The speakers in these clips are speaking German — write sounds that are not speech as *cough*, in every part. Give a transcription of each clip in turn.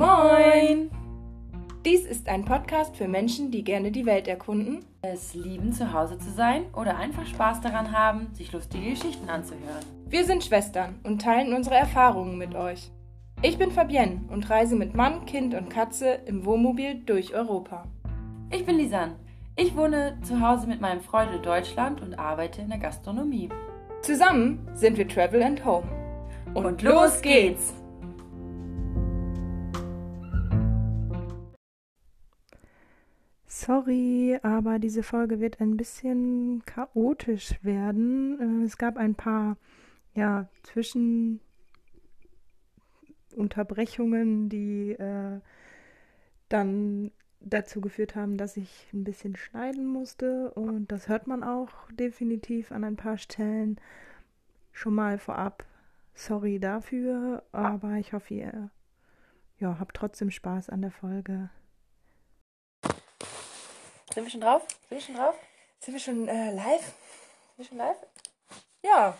Moin! Dies ist ein Podcast für Menschen, die gerne die Welt erkunden, es lieben, zu Hause zu sein oder einfach Spaß daran haben, sich lustige Geschichten anzuhören. Wir sind Schwestern und teilen unsere Erfahrungen mit euch. Ich bin Fabienne und reise mit Mann, Kind und Katze im Wohnmobil durch Europa. Ich bin Lisanne. Ich wohne zu Hause mit meinem Freund in Deutschland und arbeite in der Gastronomie. Zusammen sind wir Travel and Home. Und, und los geht's! Sorry, aber diese Folge wird ein bisschen chaotisch werden. Äh, es gab ein paar ja, Zwischenunterbrechungen, die äh, dann dazu geführt haben, dass ich ein bisschen schneiden musste. Und das hört man auch definitiv an ein paar Stellen. Schon mal vorab, sorry dafür, aber ich hoffe, ihr ja, habt trotzdem Spaß an der Folge. Sind wir schon drauf? Sind wir schon drauf? Sind wir schon äh, live? Sind wir schon live? Ja.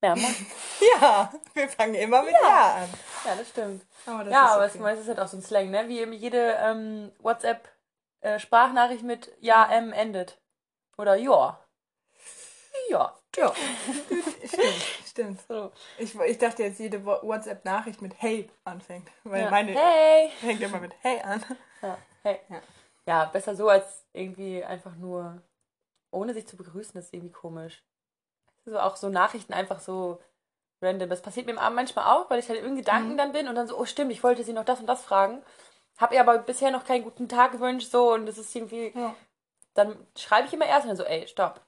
Ja, *laughs* ja, wir fangen immer mit Ja, ja an. Ja, das stimmt. Aber das ja, aber okay. es ist halt auch so ein Slang, ne? Wie jede ähm, WhatsApp-Sprachnachricht äh, mit Ja, M endet. Oder Ja. Ja. Ja. stimmt, stimmt. So. Ich, ich dachte jetzt, jede WhatsApp-Nachricht mit Hey anfängt. Weil ja. meine hey. fängt immer mit Hey an. Ja, hey. Ja. Ja, besser so als irgendwie einfach nur ohne sich zu begrüßen, das ist irgendwie komisch. So auch so Nachrichten einfach so random. Das passiert mir manchmal auch, weil ich halt in Gedanken mhm. dann bin und dann so, oh stimmt, ich wollte sie noch das und das fragen. Hab ihr aber bisher noch keinen guten Tag gewünscht, so und das ist irgendwie. Ja. Dann schreibe ich immer erst und dann so, ey, stopp.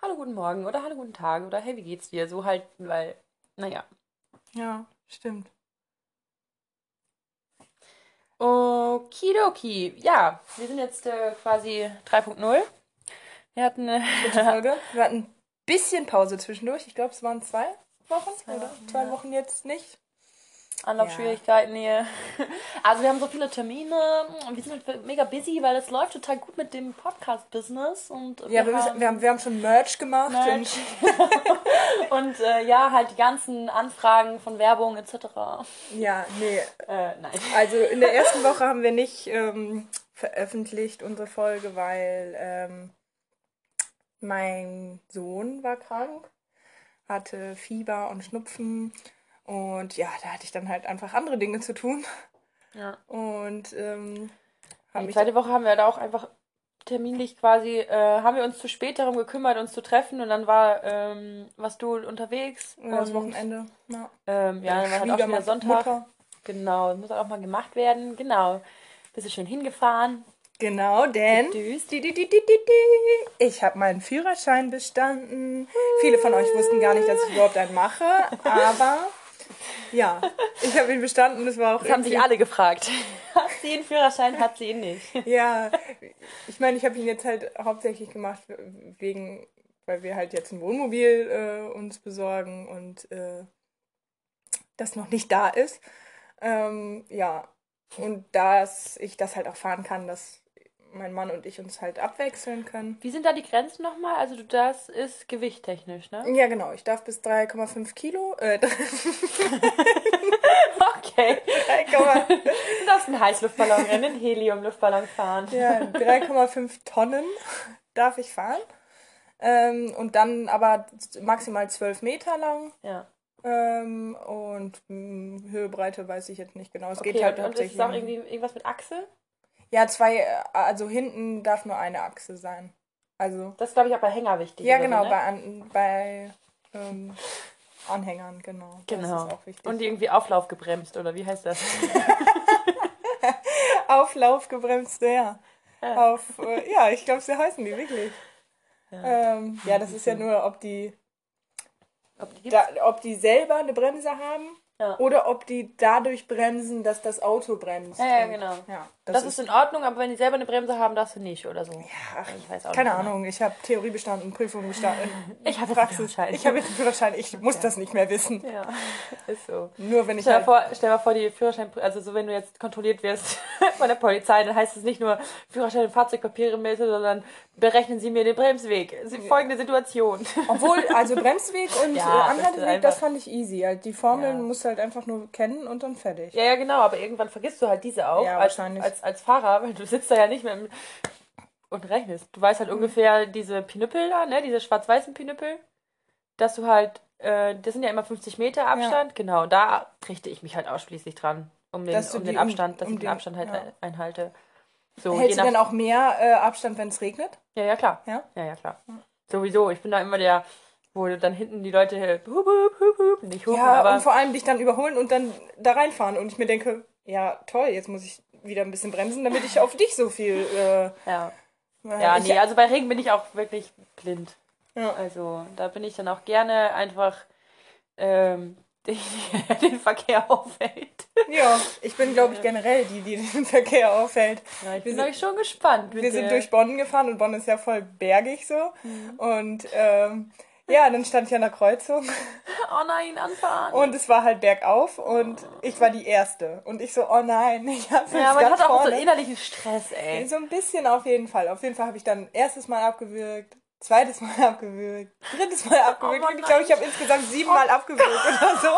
Hallo, guten Morgen oder hallo, guten Tag oder hey, wie geht's dir? So halt, weil, naja. Ja, stimmt. Okidoki. Ja, wir sind jetzt äh, quasi 3.0. Wir hatten eine Folge. Wir hatten ein bisschen Pause zwischendurch. Ich glaube, es waren zwei Wochen zwei oder Wochen, zwei ja. Wochen jetzt nicht. Anlaufschwierigkeiten ja. hier. *laughs* Also wir haben so viele Termine und wir sind halt mega busy, weil es läuft total gut mit dem Podcast-Business. und Ja, wir, haben, wir, haben, wir haben schon Merch gemacht. Merch. Und, *laughs* und äh, ja, halt die ganzen Anfragen von Werbung etc. Ja, nee. Äh, nein. Also in der ersten Woche *laughs* haben wir nicht ähm, veröffentlicht unsere Folge, weil ähm, mein Sohn war krank, hatte Fieber und Schnupfen und ja, da hatte ich dann halt einfach andere Dinge zu tun. Ja. Und ähm, die zweite Woche haben wir da auch einfach terminlich quasi, äh, haben wir uns zu spät darum gekümmert, uns zu treffen und dann war, ähm, warst du unterwegs. Ja, das Wochenende. Ja, ähm, ja dann war halt auch wieder Sonntag. Mutter. Genau, das muss auch mal gemacht werden. Genau. Bist du schön hingefahren. Genau, denn ich habe meinen Führerschein bestanden. Viele von euch wussten gar nicht, dass ich überhaupt einen mache, aber ja, ich habe ihn bestanden. Das war auch. Das haben sich alle gefragt. *laughs* Hat sie einen Führerschein? Hat sie ihn nicht? ja, ich meine, ich habe ihn jetzt halt hauptsächlich gemacht wegen, weil wir halt jetzt ein Wohnmobil äh, uns besorgen und äh, das noch nicht da ist. Ähm, ja, und dass ich das halt auch fahren kann, das mein Mann und ich uns halt abwechseln können. Wie sind da die Grenzen nochmal? Also du, das ist gewichttechnisch, ne? Ja, genau. Ich darf bis 3,5 Kilo. Äh, *laughs* okay. 3, du darfst einen Heißluftballon, einen Heliumluftballon fahren. Ja, 3,5 Tonnen darf ich fahren. Ähm, und dann aber maximal 12 Meter lang. Ja. Ähm, und mh, hm, Höhe, Breite weiß ich jetzt nicht genau. Es okay, geht halt und, und ist es auch irgendwie irgendwas mit Achse? Ja, zwei, also hinten darf nur eine Achse sein. Also. Das ist, glaube ich, auch bei Hänger wichtig. Ja, genau, so, ne? bei, an, bei ähm, Anhängern, genau. Genau. Und irgendwie Auflauf gebremst, oder wie heißt das? *laughs* Auflauf gebremst, ja. ja. Auf, äh, ja, ich glaube, so heißen die wirklich. Ja, ähm, ja das ist ja nur, ob die, ob die, da, ob die selber eine Bremse haben ja. Oder ob die dadurch bremsen, dass das Auto bremst. Ja, ja genau. Ja, das, das ist, ist, in Ordnung, aber wenn die selber eine Bremse haben, darfst du nicht oder so. Ja, ich weiß auch keine nicht Ahnung. Ich habe Theorie bestanden, Prüfung bestanden. *laughs* ich habe Praxis. Ich habe jetzt einen Führerschein. Ich muss ja. das nicht mehr wissen. Ja, *laughs* ist so. Nur wenn ich stell, halt vor, stell mal vor, die Führerschein, also so wenn du jetzt kontrolliert wirst *laughs* von der Polizei, dann heißt es nicht nur Führerschein und Fahrzeugpapiere melden, sondern berechnen Sie mir den Bremsweg. Folgende Situation. Obwohl, also Bremsweg und ja, Anhalteweg, das fand ich easy. Die Formeln ja. musst halt einfach nur kennen und dann fertig. Ja, ja, genau, aber irgendwann vergisst du halt diese auch Ja, als, wahrscheinlich. als, als Fahrer, weil du sitzt da ja nicht mehr im und rechnest. Du weißt Mhm. halt ungefähr diese Pinüppel da, ne, diese schwarz-weißen Pinüppel, dass du halt, äh, das sind ja immer 50 Meter Abstand, genau, und da richte ich mich halt ausschließlich dran, um den, um den die- um- Abstand, dass um ich den den- Abstand halt ja. ein- einhalte. So, Hältst du denn auch mehr äh, Abstand, wenn es regnet? ja, ja, klar. Ja? Ja, ja, klar. Sowieso, ich bin da immer der, wo dann hinten die Leute hup, hup, hup, hup, nicht hupen, Ja, aber und vor allem dich dann überholen und dann da reinfahren. Und ich mir denke, ja, toll, jetzt muss ich wieder ein bisschen bremsen, damit ich auf dich so viel. Äh, ja. Ja, nee, also bei Regen bin ich auch wirklich blind. Ja. Also da bin ich dann auch gerne einfach ähm, *laughs* die, den Verkehr aufhält. ja, ich bin, glaube ich, generell die, die den Verkehr auffällt. Ja, ich Wir bin sind- euch schon gespannt. Wir sind durch Bonn gefahren und Bonn ist ja voll bergig so. Mhm. Und ähm, ja, dann stand ich an der Kreuzung Oh nein, anfahren. und es war halt bergauf und ich war die Erste. Und ich so, oh nein, ich hab's ja, jetzt man ganz hat auch so vorne. innerlichen Stress, ey. So ein bisschen auf jeden Fall. Auf jeden Fall habe ich dann erstes Mal abgewürgt, zweites Mal *laughs* abgewürgt, drittes Mal abgewürgt. Und ich glaube, ich habe insgesamt siebenmal abgewürgt oder so.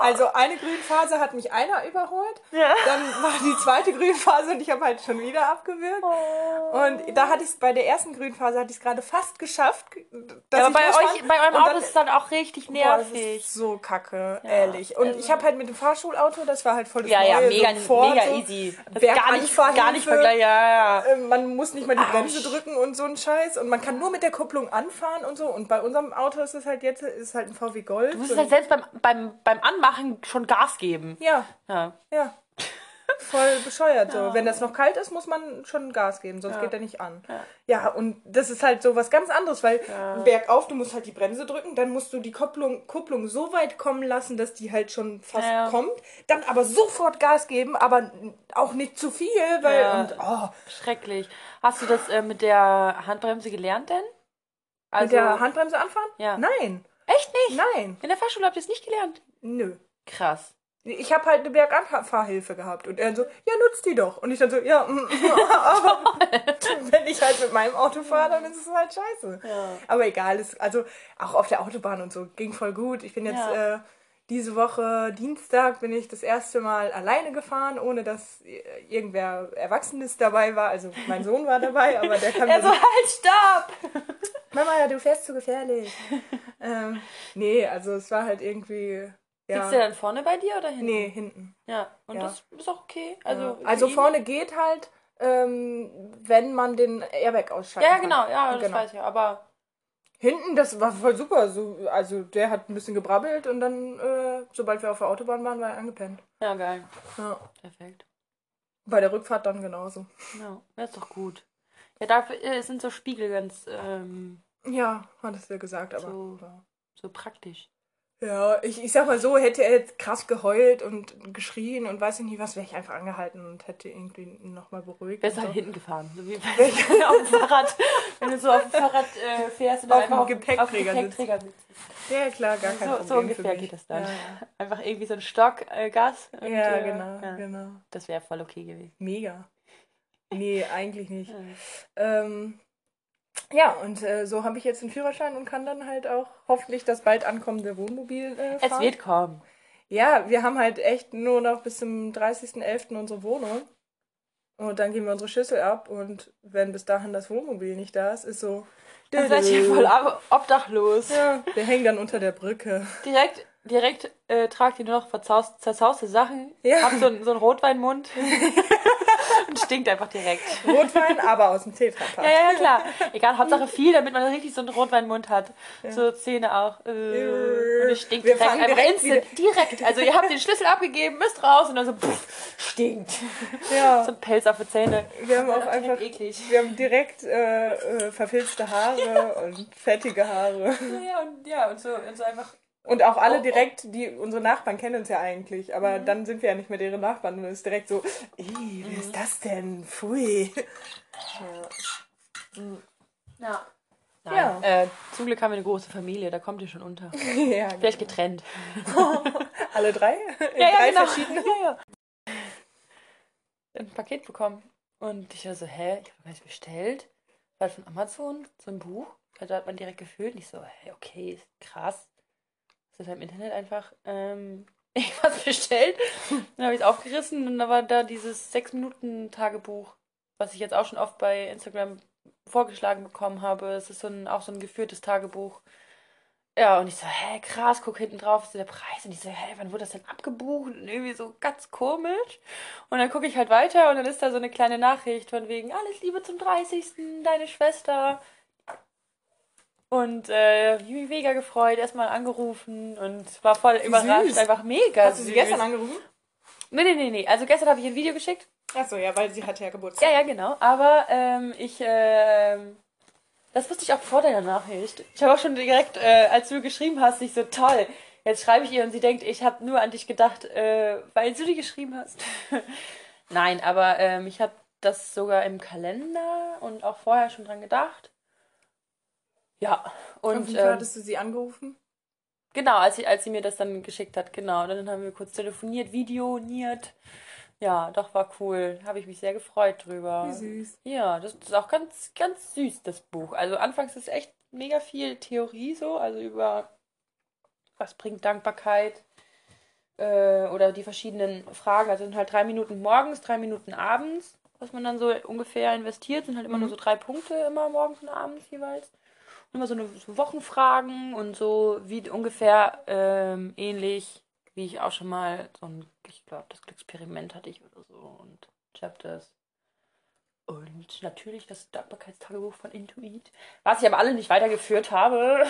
Also eine Grünphase hat mich einer überholt. Ja. Dann war die zweite Grünphase und ich habe halt schon wieder abgewürgt. Und da hatte ich es bei der ersten Grünphase hatte ich es gerade fast geschafft. Dass Ja, aber bei euch, bei eurem Auto ist es dann auch richtig Boah, das nervig. ist so kacke, ehrlich. Und also- ich habe halt mit dem Fahrschulauto, das war halt voll das ja, ja, Neue, mega, so mega so. easy. Gar nicht, gar nicht vergleichbar. Ja, ja. Äh, Man muss nicht mal die Bremse drücken und so ein Scheiß. Und man kann nur mit der Kupplung anfahren und so. Und bei unserem Auto ist es halt jetzt ist halt ein VW Golf. Du musst halt selbst beim, beim, beim Anmachen schon Gas geben. ja, Ja. ja. Voll bescheuert so. Wenn das noch kalt ist, muss man schon Gas geben, sonst Ja. geht er nicht an. Ja. und das ist halt so was ganz anderes, weil bergauf, du musst halt die Bremse drücken, dann musst du die Kupplung, Kupplung so weit kommen lassen, dass die halt schon fast Ja. kommt. Dann aber sofort Gas geben, aber auch nicht zu viel, weil Ja. und oh, Schrecklich. Hast du das äh, mit der Handbremse gelernt denn? Also, mit der Handbremse anfahren? Ja. Nein, Echt nicht? nein, In der Fahrschule habt ihr es nicht gelernt? nö. Krass. Ich habe halt eine Berganfahrhilfe gehabt und er so, ja, nutzt die doch. Und ich dann so, ja, mm, *laughs* aber *laughs* wenn ich halt mit meinem Auto fahre, dann ist es halt scheiße. Ja. Aber egal, es, also auch auf der Autobahn und so ging voll gut. Ich bin jetzt Ja. äh, diese Woche Dienstag bin ich das erste Mal alleine gefahren, ohne dass irgendwer Erwachsenes dabei war. Also mein Sohn war dabei, aber der kann *laughs* Er so, halt, stopp! Mama, du fährst zu gefährlich. ähm, nee, also es war halt irgendwie. Ja, Sitzt der dann vorne bei dir oder hinten? nee, hinten. Ja, und Ja. das ist auch okay. Also, Also, vorne geht halt, ähm, wenn man den Airbag ausschalten Ja, genau, ja, das Genau. weiß ich. Aber Hinten, das war voll super. So, also der hat ein bisschen gebrabbelt und dann, äh, sobald wir auf der Autobahn waren, war er angepennt. ja, geil. Ja. Perfekt. Bei der Rückfahrt dann genauso. Ja, das ist doch gut. Ja, dafür äh, sind so Spiegel ganz ähm, Ja, hattest du ja gesagt, aber. So. ja. so praktisch. Ja, ich, ich sag mal so, hätte er jetzt krass geheult und geschrien und weiß ich nicht was, wäre ich einfach angehalten und hätte irgendwie nochmal beruhigt. Und halt so. hinten gefahren. So wie *laughs* bei, *laughs* auf dem Fahrrad. Wenn du so auf dem Fahrrad äh, fährst und dann Auf einfach dem auf, Gepäckträger auf dem Gepäckträger sitzt. Ja, klar, gar kein So, Problem. so ungefähr für mich. geht das dann. Ja, ja. *laughs* Einfach irgendwie so ein Stock äh, Gas. und, Ja, äh, genau, ja, genau. Das wäre voll okay gewesen. Mega. Nee, eigentlich nicht. Ähm, ja, und äh, so habe ich jetzt einen Führerschein und kann dann halt auch hoffentlich das bald ankommende Wohnmobil äh, Es fahren. wird kommen. Ja, wir haben halt echt nur noch bis zum 30.11. unsere Wohnung. Und dann geben wir unsere Schüssel ab und wenn bis dahin das Wohnmobil nicht da ist, ist so. Dann seid ihr voll ab- obdachlos. Ja, wir hängen dann unter der Brücke. Direkt, direkt äh, tragt ihr nur noch zerzauste Sachen. Ja. Habt so, so einen Rotweinmund. *laughs* *laughs* und stinkt einfach direkt. Rotwein, aber aus dem Tetrapack. Ja, ja, ja, klar. Egal, Hauptsache viel, damit man richtig so einen Rotweinmund hat. So Zähne auch. Äh, und es stinkt Wir direkt, fangen einfach direkt instant, direkt. Also ihr habt den Schlüssel abgegeben, müsst raus und dann so, pff, stinkt. Ja. So ein Pelz auf die Zähne. Wir haben auch Direkt einfach eklig. Wir haben direkt äh, äh, verfilzte Haare und fettige Haare. Ja, und, ja, und so, und so einfach. Und auch alle Oh, oh. direkt, die unsere Nachbarn kennen uns ja eigentlich, aber dann sind wir ja nicht mehr deren Nachbarn und es ist direkt so, "Ih, wer ist das denn? Pfui. Ja. Nein, Ja. Äh, zum Glück haben wir eine große Familie, da kommt ihr schon unter. *laughs* ja, Vielleicht getrennt. *laughs* alle drei? In Ja, ja, drei genau. verschiedene? Ja, ja. Ein Paket bekommen. Und ich war so, hä, ich habe gar nicht bestellt. War von Amazon, so ein Buch. Also hat man direkt gefüllt. Und ich so, hä, okay, ist. Das halt im Internet einfach. Ähm, *laughs* irgendwas bestellt. Dann habe ich es aufgerissen und da war da dieses 6-Minuten-Tagebuch, was ich jetzt auch schon oft bei Instagram vorgeschlagen bekommen habe. Es ist so ein, auch so ein geführtes Tagebuch. Ja, und ich so, hä, krass, guck hinten drauf, ist der Preis. Und ich so, hä, wann wurde das denn abgebucht? Und irgendwie so ganz komisch. Und dann gucke ich halt weiter und dann ist da so eine kleine Nachricht von wegen, alles Liebe zum 30. Deine Schwester. Und äh, ich mich mega gefreut, erstmal angerufen und war voll Wie überrascht, süß. einfach mega Hast du sie süß. gestern angerufen? Nee, nee, nee, nee. Also gestern habe ich ein Video geschickt. Achso, ja, weil sie hatte ja Geburtstag. Ja, ja, genau. Aber ähm, ich, ähm, das wusste ich auch vor deiner Nachricht. Ich habe auch schon direkt, äh, als du geschrieben hast, ich so, toll. Jetzt schreibe ich ihr und sie denkt, ich habe nur an dich gedacht, äh, weil du die geschrieben hast. *laughs* Nein, aber ähm, ich habe das sogar im Kalender und auch vorher schon dran gedacht. Ja, Und, und wie ähm, hattest du sie angerufen? Genau, als sie, als sie mir das dann geschickt hat, genau. Dann haben wir kurz telefoniert, videoniert. Ja, doch, war cool. Habe ich mich sehr gefreut drüber. Wie süß. Ja, das ist auch ganz, ganz süß, das Buch. Also anfangs ist echt mega viel Theorie so, also über was bringt Dankbarkeit äh, oder die verschiedenen Fragen. Also sind halt drei Minuten morgens, drei Minuten abends, was man dann so ungefähr investiert. Sind halt immer nur so drei Punkte immer morgens und abends jeweils. Immer so, eine, so Wochenfragen und so wie ungefähr ähm, ähnlich, wie ich auch schon mal so ein, ich glaube, das Experiment hatte ich oder so und Chapters. Und natürlich das Dankbarkeitstagebuch von Intuit, was ich aber alle nicht weitergeführt habe.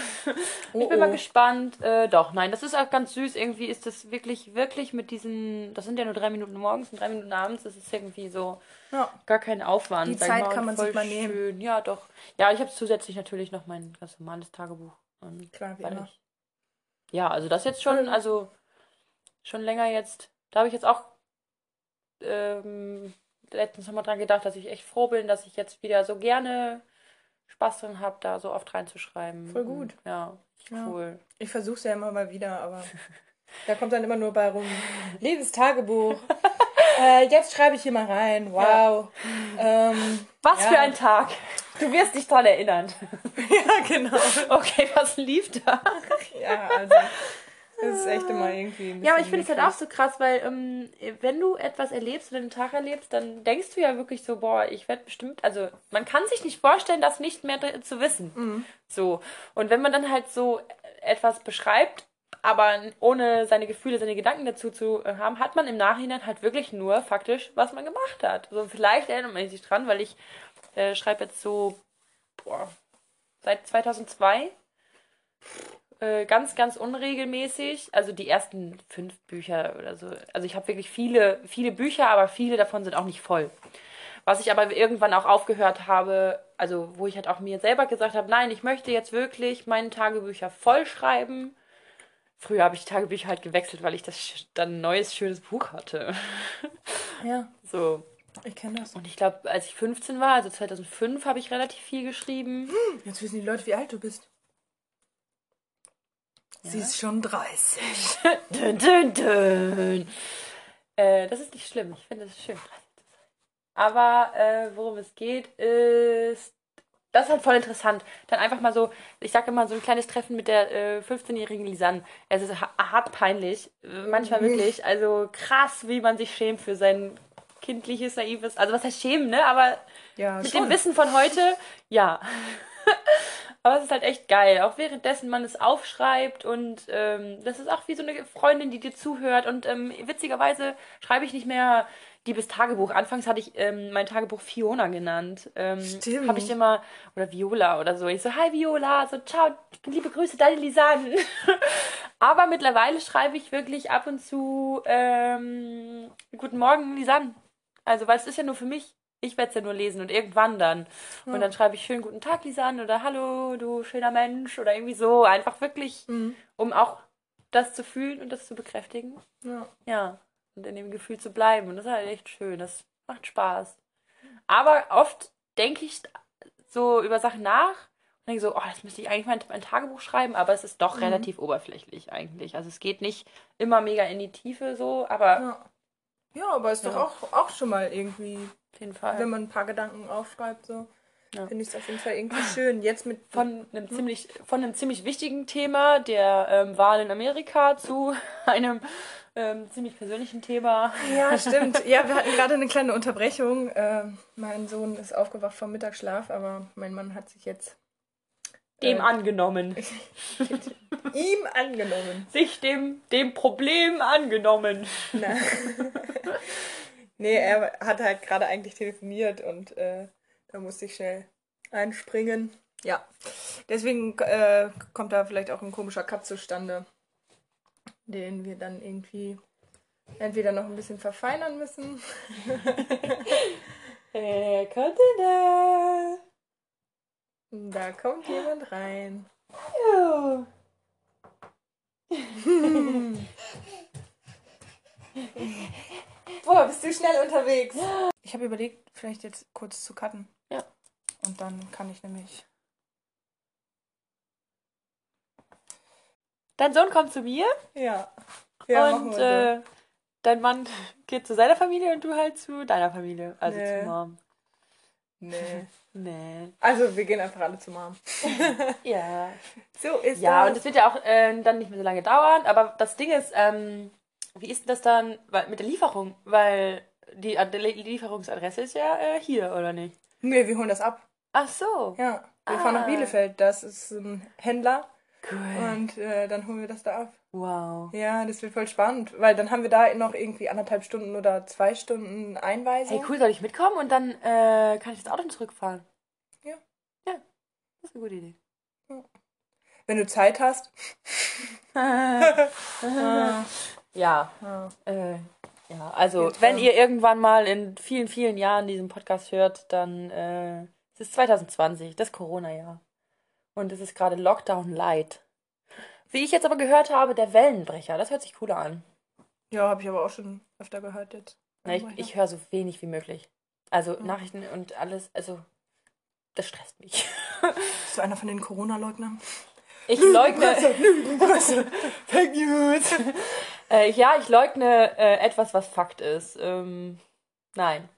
Oh, *laughs* ich bin mal oh. gespannt. Äh, doch, nein, das ist auch ganz süß. Irgendwie ist das wirklich, wirklich mit diesen, das sind ja nur drei Minuten morgens und drei Minuten abends. Das ist irgendwie so Ja. gar kein Aufwand. Die Zeit mal, kann man sich mal nehmen. Schön. Ja, doch. Ja, ich habe zusätzlich natürlich noch mein ganz normales Tagebuch. Und Klar, wie immer. ich, ja, also das jetzt schon, gut. also schon länger jetzt. Da habe ich jetzt auch ähm, letztens nochmal dran gedacht, dass ich echt froh bin, dass ich jetzt wieder so gerne Spaß drin habe, da so oft reinzuschreiben. Voll gut. Und, ja, Ja. cool. Ich versuche es ja immer mal wieder, aber *laughs* da kommt dann immer nur bei rum. Liebes Tagebuch. *laughs* äh, jetzt schreibe ich hier mal rein. Wow. Ähm, Was Ja. für ein Tag. Du wirst dich dran erinnern. *laughs* ja, genau. Okay, was lief da? Ja, also das ist echt immer irgendwie. ein Ja, aber ich finde es halt auch so krass, weil ähm, wenn du etwas erlebst oder einen Tag erlebst, dann denkst du ja wirklich so, boah, ich werde bestimmt, also man kann sich nicht vorstellen, das nicht mehr zu wissen. Mhm. So. Und wenn man dann halt so etwas beschreibt, aber ohne seine Gefühle, seine Gedanken dazu zu äh, haben, hat man im Nachhinein halt wirklich nur faktisch, was man gemacht hat. So, vielleicht erinnert man sich dran, weil ich äh, schreibe jetzt so, boah, seit 2002 äh, ganz, ganz unregelmäßig. Also die ersten fünf Bücher oder so. Also ich habe wirklich viele, viele Bücher, aber viele davon sind auch nicht voll. Was ich aber irgendwann auch aufgehört habe, also wo ich halt auch mir selber gesagt habe, nein, ich möchte jetzt wirklich meine Tagebücher voll schreiben. Früher habe ich die Tagebücher halt gewechselt, weil ich das dann ein neues, schönes Buch hatte. *laughs* Ja, So. ich kenne das. Und ich glaube, als ich 15 war, also 2005, habe ich relativ viel geschrieben. Jetzt wissen die Leute, wie alt du bist. Sie ist schon 30. *laughs* Dün, dün, dün. Äh, das ist nicht schlimm. Ich finde es schön, 30 zu sein. Aber äh, worum es geht, ist. Das ist halt voll interessant. Dann einfach mal so, ich sage immer, so ein kleines Treffen mit der äh, 15-jährigen Lisanne. Es ist ha hart peinlich. Äh, Manchmal wirklich. Also krass, wie man sich schämt für sein kindliches, naives. Also was heißt schämen, ne? Aber Ja, mit schon. dem Wissen von heute, ja. *laughs* Aber es ist halt echt geil. Auch währenddessen man es aufschreibt und ähm, das ist auch wie so eine Freundin, die dir zuhört. Und ähm, witzigerweise schreibe ich nicht mehr Liebes Tagebuch. Anfangs hatte ich ähm, mein Tagebuch Fiona genannt. Ähm, Stimmt. Habe ich immer, oder Viola oder so. Ich so, hi Viola, so, ciao, liebe Grüße, deine Lisanne. *laughs* Aber mittlerweile schreibe ich wirklich ab und zu ähm, Guten Morgen, Lisanne. Also, weil es ist ja nur für mich. Ich werde es ja nur lesen und irgendwann dann. Und dann schreibe ich schönen guten Tag, Lisanne, oder Hallo, du schöner Mensch, oder irgendwie so. Einfach wirklich, Mhm. um auch das zu fühlen und das zu bekräftigen. Ja. Ja, und in dem Gefühl zu bleiben. Und das ist halt echt schön. Das macht Spaß. Aber oft denke ich so über Sachen nach und denke so, oh, das müsste ich eigentlich mein, mein Tagebuch schreiben, aber es ist doch relativ oberflächlich eigentlich. Also es geht nicht immer mega in die Tiefe so, aber Ja. ja, aber ist doch auch, auch schon mal irgendwie, auf jeden Fall. wenn man ein paar Gedanken aufschreibt, so. ja. finde ich es auf jeden Fall irgendwie schön. Jetzt mit von einem ziemlich, von einem ziemlich wichtigen Thema, der ähm, Wahl in Amerika, zu *laughs* einem ähm, ziemlich persönlichen Thema. Ja, stimmt. Ja, wir hatten gerade eine kleine Unterbrechung. Äh, mein Sohn ist aufgewacht vom Mittagsschlaf, aber mein Mann hat sich jetzt dem äh, angenommen. *laughs* ihm angenommen. Sich dem, dem Problem angenommen. Na. *laughs* nee, er hat halt gerade eigentlich telefoniert und äh, da musste ich schnell einspringen. Ja. Deswegen äh, kommt da vielleicht auch ein komischer Cut zustande den wir dann irgendwie entweder noch ein bisschen verfeinern müssen. *laughs* Wer kommt denn da? Da kommt jemand rein. Ja. *laughs* *laughs* Boah, bist du schnell unterwegs. Ich habe überlegt, vielleicht jetzt kurz zu cutten. Ja. Und dann kann ich nämlich Dein Sohn kommt zu mir. Ja. ja und äh, dein Mann *laughs* geht zu seiner Familie und du halt zu deiner Familie. Also nee. zu Mom. Nee. *laughs* nee. Also wir gehen einfach alle zu Mom. *laughs* ja. So ist ja, das. und es wird ja auch äh, dann nicht mehr so lange dauern. Aber das Ding ist, ähm, wie ist denn das dann mit der Lieferung? Weil die, die Lieferungsadresse ist ja äh, hier, oder nicht? Nee, wir holen das ab. Ach so. Ja, wir ah. fahren nach ah. Bielefeld. Das ist ein Händler Cool. Und äh, dann holen wir das da ab. Wow. Ja, das wird voll spannend, weil dann haben wir da noch irgendwie anderthalb Stunden oder zwei Stunden Einweisung. Hey, cool, soll ich mitkommen und dann äh, kann ich das Auto zurückfahren? Ja. Ja, das ist eine gute Idee. Ja. Wenn du Zeit hast. *laughs* *laughs* *laughs* ja. Ja. Äh, ja, also wenn ihr irgendwann mal in vielen, vielen Jahren diesen Podcast hört, dann äh, es ist 2020, das Corona-Jahr. Und es ist gerade Lockdown Light. Wie ich jetzt aber gehört habe, der Wellenbrecher. Das hört sich cooler an. Ja, habe ich aber auch schon öfter gehört jetzt. Na, ich, ich höre so wenig wie möglich. Also ja. Nachrichten und alles, also das stresst mich. *laughs* Bist du einer von den Corona-Leugnern? Ich leugne. *laughs* *laughs* Fake News. Äh, ja, ich leugne äh, etwas, was Fakt ist. Ähm, nein.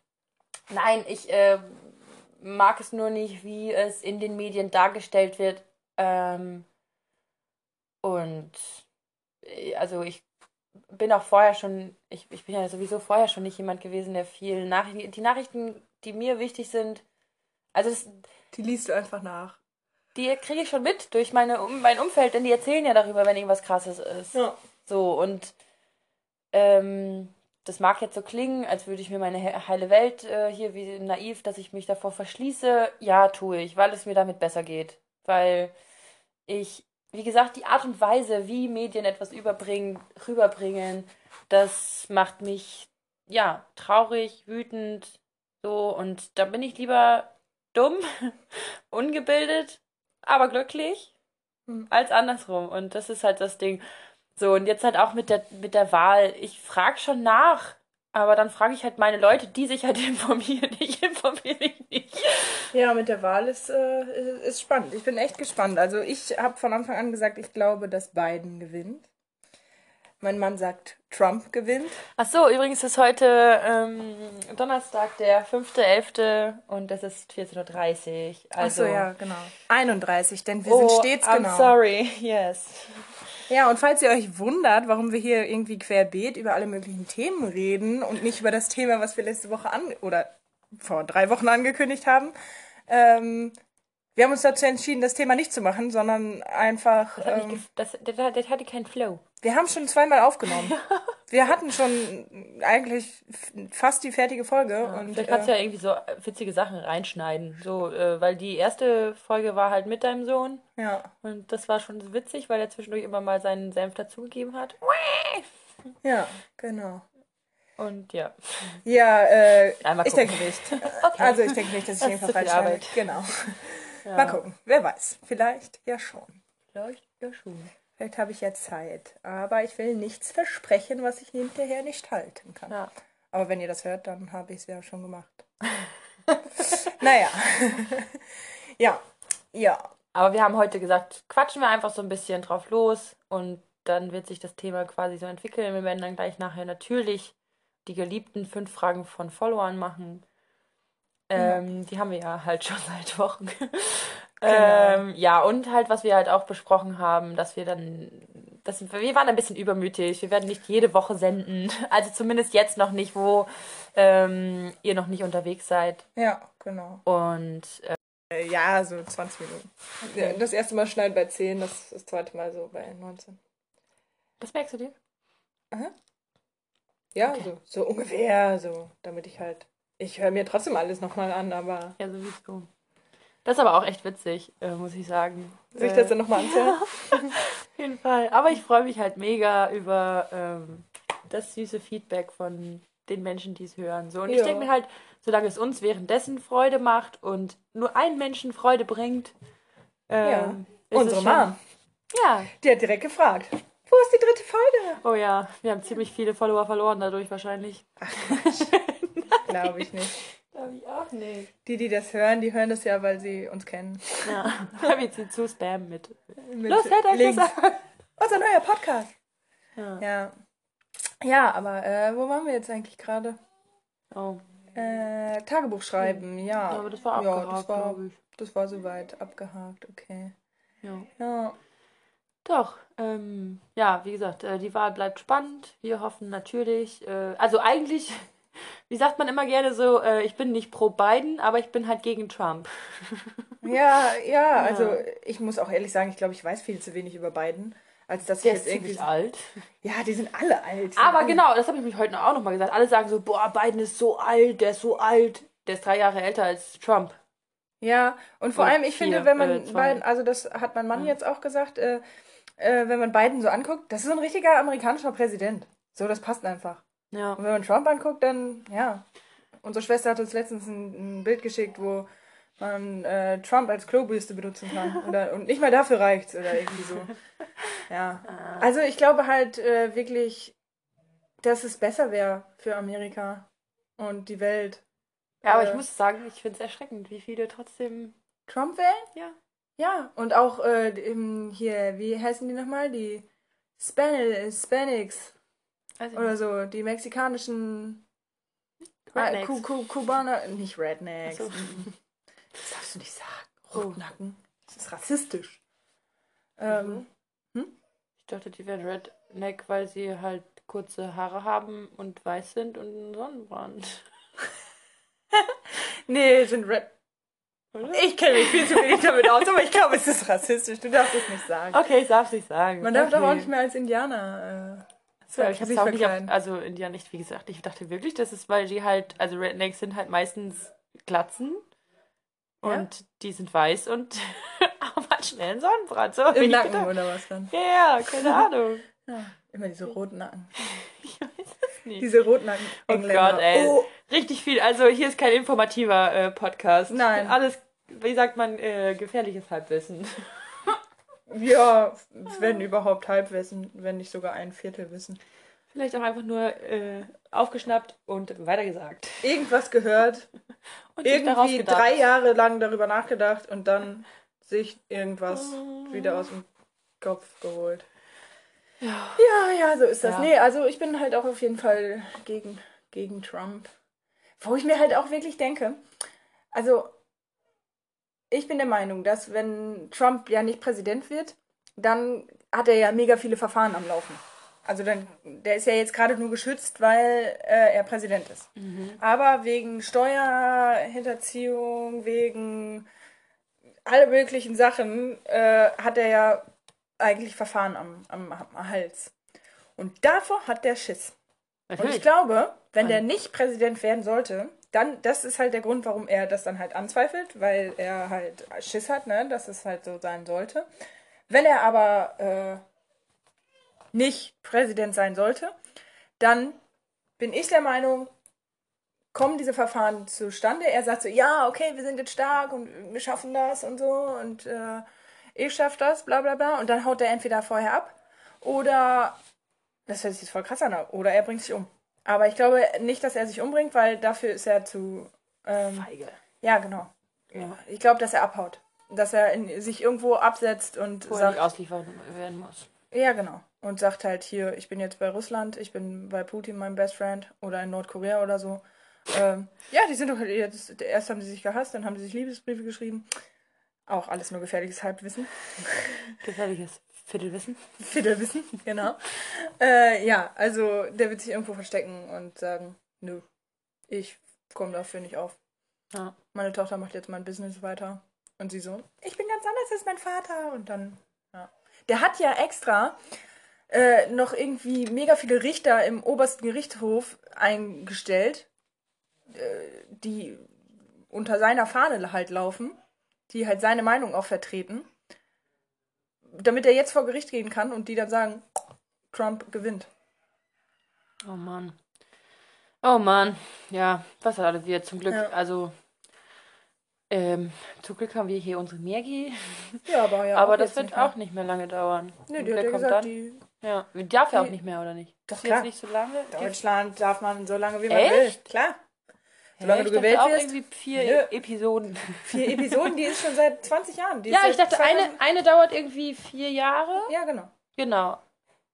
Nein, ich äh, mag es nur nicht, wie es in den Medien dargestellt wird. Ähm, und äh, also ich bin auch vorher schon, ich, ich bin ja sowieso vorher schon nicht jemand gewesen, der viel Nachrichten, die Nachrichten, die mir wichtig sind, also das, die liest du einfach nach. Die kriege ich schon mit durch meine, mein Umfeld, denn die erzählen ja darüber, wenn irgendwas krasses ist. Ja. So, und ähm, das mag jetzt so klingen, als würde ich mir meine heile Welt äh, hier wie naiv, dass ich mich davor verschließe. Ja, tue ich, weil es mir damit besser geht. Weil ich, wie gesagt, die Art und Weise, wie Medien etwas überbringen, rüberbringen, das macht mich, ja, traurig, wütend, so. Und da bin ich lieber dumm, *laughs* ungebildet, aber glücklich, hm. als andersrum. Und das ist halt das Ding. So, und jetzt halt auch mit der, mit der Wahl. Ich frage schon nach, aber dann frage ich halt meine Leute, die sich halt *laughs* informieren. Ich informiere mich nicht. Ja, mit der Wahl ist, äh, ist spannend. Ich bin echt gespannt. Also ich habe von Anfang an gesagt, ich glaube, dass Biden gewinnt. Mein Mann sagt, Trump gewinnt. Ach so, übrigens ist heute ähm, Donnerstag, der 5.11. und es ist 14.30 Uhr. Also, Ach so, ja, genau. 31, denn wir oh, sind stets I'm genau. I'm sorry, yes. Ja, und falls ihr euch wundert, warum wir hier irgendwie querbeet über alle möglichen Themen reden und nicht über das Thema, was wir letzte Woche an oder vor drei Wochen angekündigt haben, ähm, wir haben uns dazu entschieden, das Thema nicht zu machen, sondern einfach. Das, ähm, das, das, das hatte keinen Flow. Wir haben schon zweimal aufgenommen. *laughs* wir hatten schon eigentlich fast die fertige Folge. Ja, und, vielleicht kannst du ja irgendwie so witzige Sachen reinschneiden. So, äh, weil die erste Folge war halt mit deinem Sohn. Ja. Und das war schon witzig, weil er zwischendurch immer mal seinen Senf dazugegeben hat. Ja, genau. Und ja. Ja, äh, ich denke nicht. *laughs* okay. Also ich denke nicht, dass ich das irgendwas reinschneide. Genau. Ja. Mal gucken. Wer weiß. Vielleicht ja schon. Vielleicht ja schon. Vielleicht habe ich ja Zeit. Aber ich will nichts versprechen, was ich hinterher nicht halten kann. Ja. Aber wenn ihr das hört, dann habe ich es ja schon gemacht. *laughs* naja. *laughs* ja. Ja. Aber wir haben heute gesagt, quatschen wir einfach so ein bisschen drauf los und dann wird sich das Thema quasi so entwickeln. Wir werden dann gleich nachher natürlich die geliebten fünf Fragen von Followern machen. Ähm, Die haben wir ja halt schon *laughs* seit Wochen. ähm, ja, und halt, was wir halt auch besprochen haben, dass wir dann, dass wir waren ein bisschen übermütig. Wir werden nicht jede Woche senden. *laughs* Also zumindest jetzt noch nicht, wo ähm, ihr noch nicht unterwegs seid. Ja, genau. Und äh, Äh, Ja, so 20 Minuten. Ja, Das erste Mal schneiden bei 10, das, das zweite Mal so bei 19. das merkst du dir? Ja, Okay. so, so ungefähr, so, damit ich halt. Ich höre mir trotzdem alles nochmal an, aber Ja, sowieso. Das ist aber auch echt witzig, äh, muss ich sagen. sich Äh, das dann nochmal anzählen? *laughs* Auf jeden Fall. Aber ich freue mich halt mega über ähm, das süße Feedback von den Menschen, die es hören. So. Und ich Ja. denke mir halt, solange es uns währenddessen Freude macht und nur einen Menschen Freude bringt, ähm, Ja. Unsere Mom, Ja. die hat direkt gefragt, wo ist die dritte Folge? Oh ja, wir haben ziemlich viele Follower verloren dadurch wahrscheinlich. *laughs* Glaube ich nicht. *laughs* Glaube ich auch nicht. Die, die das hören, die hören das ja, weil sie uns kennen. Ja, *laughs* weil wir sie zu spammen mit. Mit Los, hört euch Links. das an. Unser neuer Podcast. Ja. Ja. Ja, aber äh, wo waren wir jetzt eigentlich gerade? Oh. Äh, Tagebuch schreiben, ja. Ja, aber das war ja, abgehakt, das war, glaube ich. das war soweit abgehakt, okay. Ja. Ja. Doch, ähm, ja, wie gesagt, äh, die Wahl bleibt spannend. Wir hoffen natürlich, äh, also eigentlich, wie sagt man immer gerne so, äh, ich bin nicht pro Biden, aber ich bin halt gegen Trump. *laughs* Ja, ja, also ich muss auch ehrlich sagen, ich glaube, ich weiß viel zu wenig über Biden, als dass ich Der jetzt ist irgendwie. alt. Ja, die sind alle alt. Aber alle- genau, das habe ich mich heute auch nochmal gesagt. Alle sagen so, boah, Biden ist so alt, der ist so alt. Der ist drei Jahre älter als Trump. Ja, und vor Oder allem, ich vier, finde, wenn man äh. Biden, also das hat mein Mann jetzt auch gesagt, äh, äh, wenn man Biden so anguckt, das ist so ein richtiger amerikanischer Präsident. So, das passt einfach. Ja. Und wenn man Trump anguckt, dann, ja. Unsere Schwester hat uns letztens ein, ein Bild geschickt, wo man äh, Trump als Klobürste benutzen kann. *laughs* Oder, und nicht mal dafür reicht's oder irgendwie so. Ja. Also ich glaube halt äh, wirklich, dass es besser wäre für Amerika und die Welt. Ja, aber Äh. ich muss sagen, ich finde es erschreckend, wie viele trotzdem. Trump wählen? Ja. Ja, und auch äh, im, hier, wie heißen die nochmal? Die Span Hispanics Also, oder so, die mexikanischen Ah, Rednecks. Ku Ku Kubaner, nicht Rednecks. So. Mhm. Das darfst du nicht sagen. Oh. Rotnacken. Das ist rassistisch. Ähm, Ich dachte, die wären Redneck, weil sie halt kurze Haare haben und weiß sind und einen Sonnenbrand. *laughs* nee, sind Red. Oder? Ich kenne mich viel zu wenig damit aus, aber ich glaube, es ist rassistisch. Du darfst es nicht sagen. Okay, ich darf es nicht sagen. Man darf okay. doch auch nicht mehr als Indianer. Äh, Ja, ich habe es auch nicht auf, also in ja nicht, wie gesagt, ich dachte wirklich, das ist, weil die halt, also Rednecks sind halt meistens Glatzen und die sind weiß und *laughs* haben halt schnell einen Sonnenbrand. So Im Nacken gedacht. oder was dann? Ja, keine *laughs* Ahnung. Ja, immer diese roten Nacken. *laughs* Ich weiß es nicht. Diese Rotnacken. Oh Engländer. Gott, ey. Oh, Richtig viel. Also hier ist kein informativer äh, Podcast. Nein. Alles, wie sagt man, äh, gefährliches Halbwissen. Ja, wenn überhaupt Halbwissen, wenn nicht sogar ein Viertel wissen. Vielleicht auch einfach nur äh, aufgeschnappt und weitergesagt. Irgendwas gehört, *laughs* Und irgendwie drei Jahre lang darüber nachgedacht und dann sich irgendwas wieder aus dem Kopf geholt. Ja. Ja, ja, so ist das. Ja. Nee, also ich bin halt auch auf jeden Fall gegen, gegen Trump. Wo ich mir halt auch wirklich denke, also ich bin der Meinung, dass wenn Trump ja nicht Präsident wird, dann hat er ja mega viele Verfahren am Laufen. Also dann, der ist ja jetzt gerade nur geschützt, weil äh, er Präsident ist. Aber wegen Steuerhinterziehung, wegen alle möglichen Sachen äh, hat er ja eigentlich Verfahren am, am, am Hals. Und davor hat der Schiss. Und ich glaube, wenn der nicht Präsident werden sollte, dann, das ist halt der Grund, warum er das dann halt anzweifelt, weil er halt Schiss hat, ne, dass es halt so sein sollte. Wenn er aber äh, nicht Präsident sein sollte, dann bin ich der Meinung, kommen diese Verfahren zustande. Er sagt so, ja, okay, wir sind jetzt stark und wir schaffen das und so und äh, ich schaff das, bla bla bla. Und dann haut er entweder vorher ab oder, das hört sich jetzt voll krass an, oder er bringt sich um. Aber ich glaube nicht, dass er sich umbringt, weil dafür ist er zu, ähm, Feige. ja, genau. Ja. Ich glaube, dass er abhaut. Dass er in, sich irgendwo absetzt und Wo er sagt, nicht ausliefert werden muss. ja, genau. Und sagt halt hier, ich bin jetzt bei Russland, ich bin bei Putin, mein Best Friend, oder in Nordkorea oder so. ähm, ja, die sind doch jetzt, erst haben sie sich gehasst, dann haben sie sich Liebesbriefe geschrieben. Auch alles nur gefährliches Halbwissen. Gefährliches Viertelwissen. *laughs* Viertelwissen, genau. Äh, ja, also der wird sich irgendwo verstecken und sagen, nö, ich komme dafür nicht auf. Ja. Meine Tochter macht jetzt mein Business weiter. Und sie so, ich bin ganz anders als mein Vater. Und dann, ja. Der hat ja extra äh, noch irgendwie mega viele Richter im obersten Gerichtshof eingestellt, äh, die unter seiner Fahne halt laufen, die halt seine Meinung auch vertreten, damit er jetzt vor Gericht gehen kann und die dann sagen, Trump gewinnt. Oh Mann. Oh Mann. Ja, was hat alles wieder zum Glück. Ja. Also, ähm, zum Glück haben wir hier unsere Mergi. Ja, aber ja. aber das wird auch nicht mehr lange dauern. Nee, Und die hat ja kommt gesagt, dann? die Ja, darf ja auch nicht mehr, oder nicht? Doch, ist jetzt nicht so lange. Deutschland darf man so lange wie man Echt? will. Klar. Solange Hä, du ich gewählt auch wirst. irgendwie vier Nö. Episoden. Vier Episoden, die ist schon seit 20 Jahren. Ja, ich dachte, 2000 eine, eine dauert irgendwie vier Jahre. Ja, genau. Genau.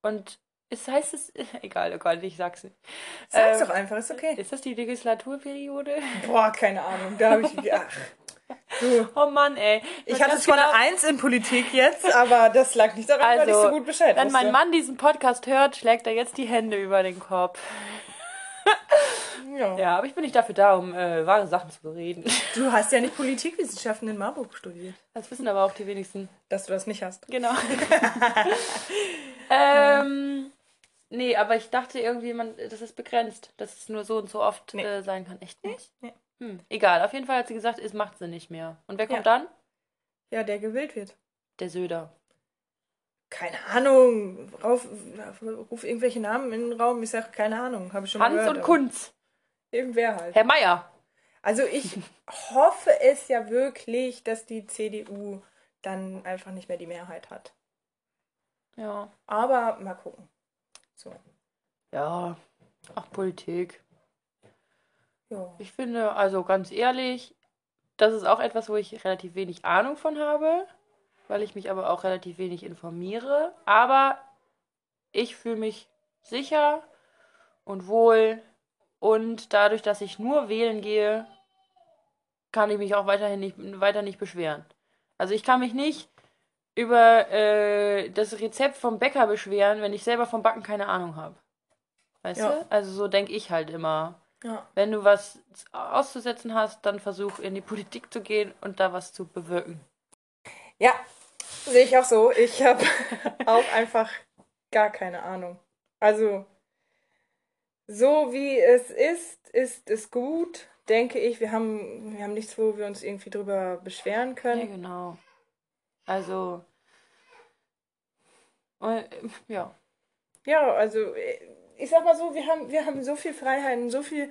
Und es heißt es, *laughs* egal, oh Gott, ich sag's nicht. Sag's Ähm, doch einfach, ist okay. Ist das die Legislaturperiode? Boah, keine Ahnung. Da habe ich. Ach, du. Oh Mann, ey. Ich weiß hatte zwar genau, eine Eins in Politik jetzt, aber das lag nicht daran, weil ich Also, so gut Bescheid Wenn mein wusste. Mann diesen Podcast hört, schlägt er jetzt die Hände über den Kopf. *laughs* Ja. Ja, aber ich bin nicht dafür da, um äh, wahre Sachen zu reden. Du hast ja nicht Politikwissenschaften in Marburg studiert. Das wissen aber auch die wenigsten. Dass du das nicht hast. Genau. *laughs* ähm, nee, aber ich dachte irgendwie, man, das ist begrenzt, dass es nur so und so oft Nee. äh, sein kann. Echt nicht? Nee. Hm, egal, auf jeden Fall hat sie gesagt, es macht sie nicht mehr. Und wer kommt Ja. dann? Ja, der gewählt wird. Der Söder. Keine Ahnung. Rauf, ruf irgendwelche Namen in den Raum. Ich sag, keine Ahnung. Habe ich schon Hans gehört. und Kunz. Irgendwer halt. Herr Meier. Also ich *laughs* hoffe es ja wirklich, dass die CDU dann einfach nicht mehr die Mehrheit hat. Ja. Aber mal gucken. So. Ja. Ach, Politik. Ja. Ich finde, also ganz ehrlich, das ist auch etwas, wo ich relativ wenig Ahnung von habe, weil ich mich aber auch relativ wenig informiere. Aber ich fühle mich sicher und wohl und dadurch, dass ich nur wählen gehe, kann ich mich auch weiterhin nicht, weiter nicht beschweren. Also ich kann mich nicht über äh, das Rezept vom Bäcker beschweren, wenn ich selber vom Backen keine Ahnung habe. Weißt Ja. du? Also so denke ich halt immer. Ja. Wenn du was auszusetzen hast, dann versuch in die Politik zu gehen und da was zu bewirken. Ja, sehe ich auch so. Ich habe *laughs* auch einfach gar keine Ahnung. Also, so wie es ist, ist es gut, denke ich. Wir haben, wir haben nichts, wo wir uns irgendwie drüber beschweren Ja, können. genau. Also, äh, ja. Ja, also, ich sag mal so, wir haben, wir haben so viel Freiheiten, so viel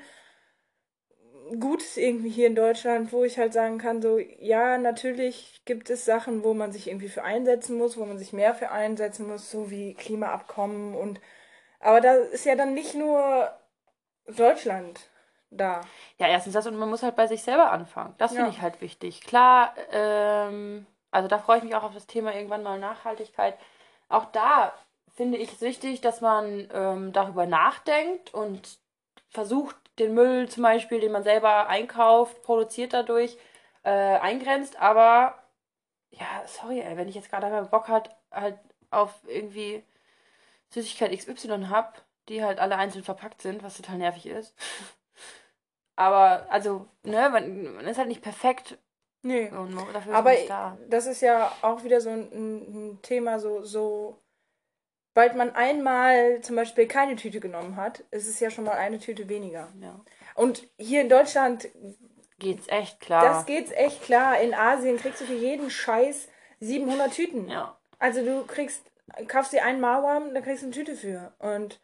Gutes irgendwie hier in Deutschland, wo ich halt sagen kann, so, ja, natürlich gibt es Sachen, wo man sich irgendwie für einsetzen muss, wo man sich mehr für einsetzen muss, so wie Klimaabkommen und, aber da ist ja dann nicht nur Deutschland da. Ja, erstens das und man muss halt bei sich selber anfangen. Das finde Ja. ich halt wichtig. Klar, ähm, also da freue ich mich auch auf das Thema irgendwann mal Nachhaltigkeit. Auch da finde ich es wichtig, dass man ähm, darüber nachdenkt und versucht, den Müll zum Beispiel, den man selber einkauft, produziert dadurch, äh, eingrenzt. Aber ja, sorry, ey, wenn ich jetzt gerade einmal Bock hat, halt auf irgendwie Süßigkeit XY hab, die halt alle einzeln verpackt sind, was total nervig ist. *laughs* Aber, also, ne, man, man ist halt nicht perfekt Nee. und man- dafür ist Aber nicht da. das ist ja auch wieder so ein, ein Thema, so, so, sobald man einmal zum Beispiel keine Tüte genommen hat, ist es ja schon mal eine Tüte weniger. Ja. Und hier in Deutschland, Geht's echt klar. das geht's echt klar. In Asien kriegst du für jeden Scheiß 700 Tüten. ja. Also du kriegst, kaufst dir einen Mauam, dann kriegst du eine Tüte für. Und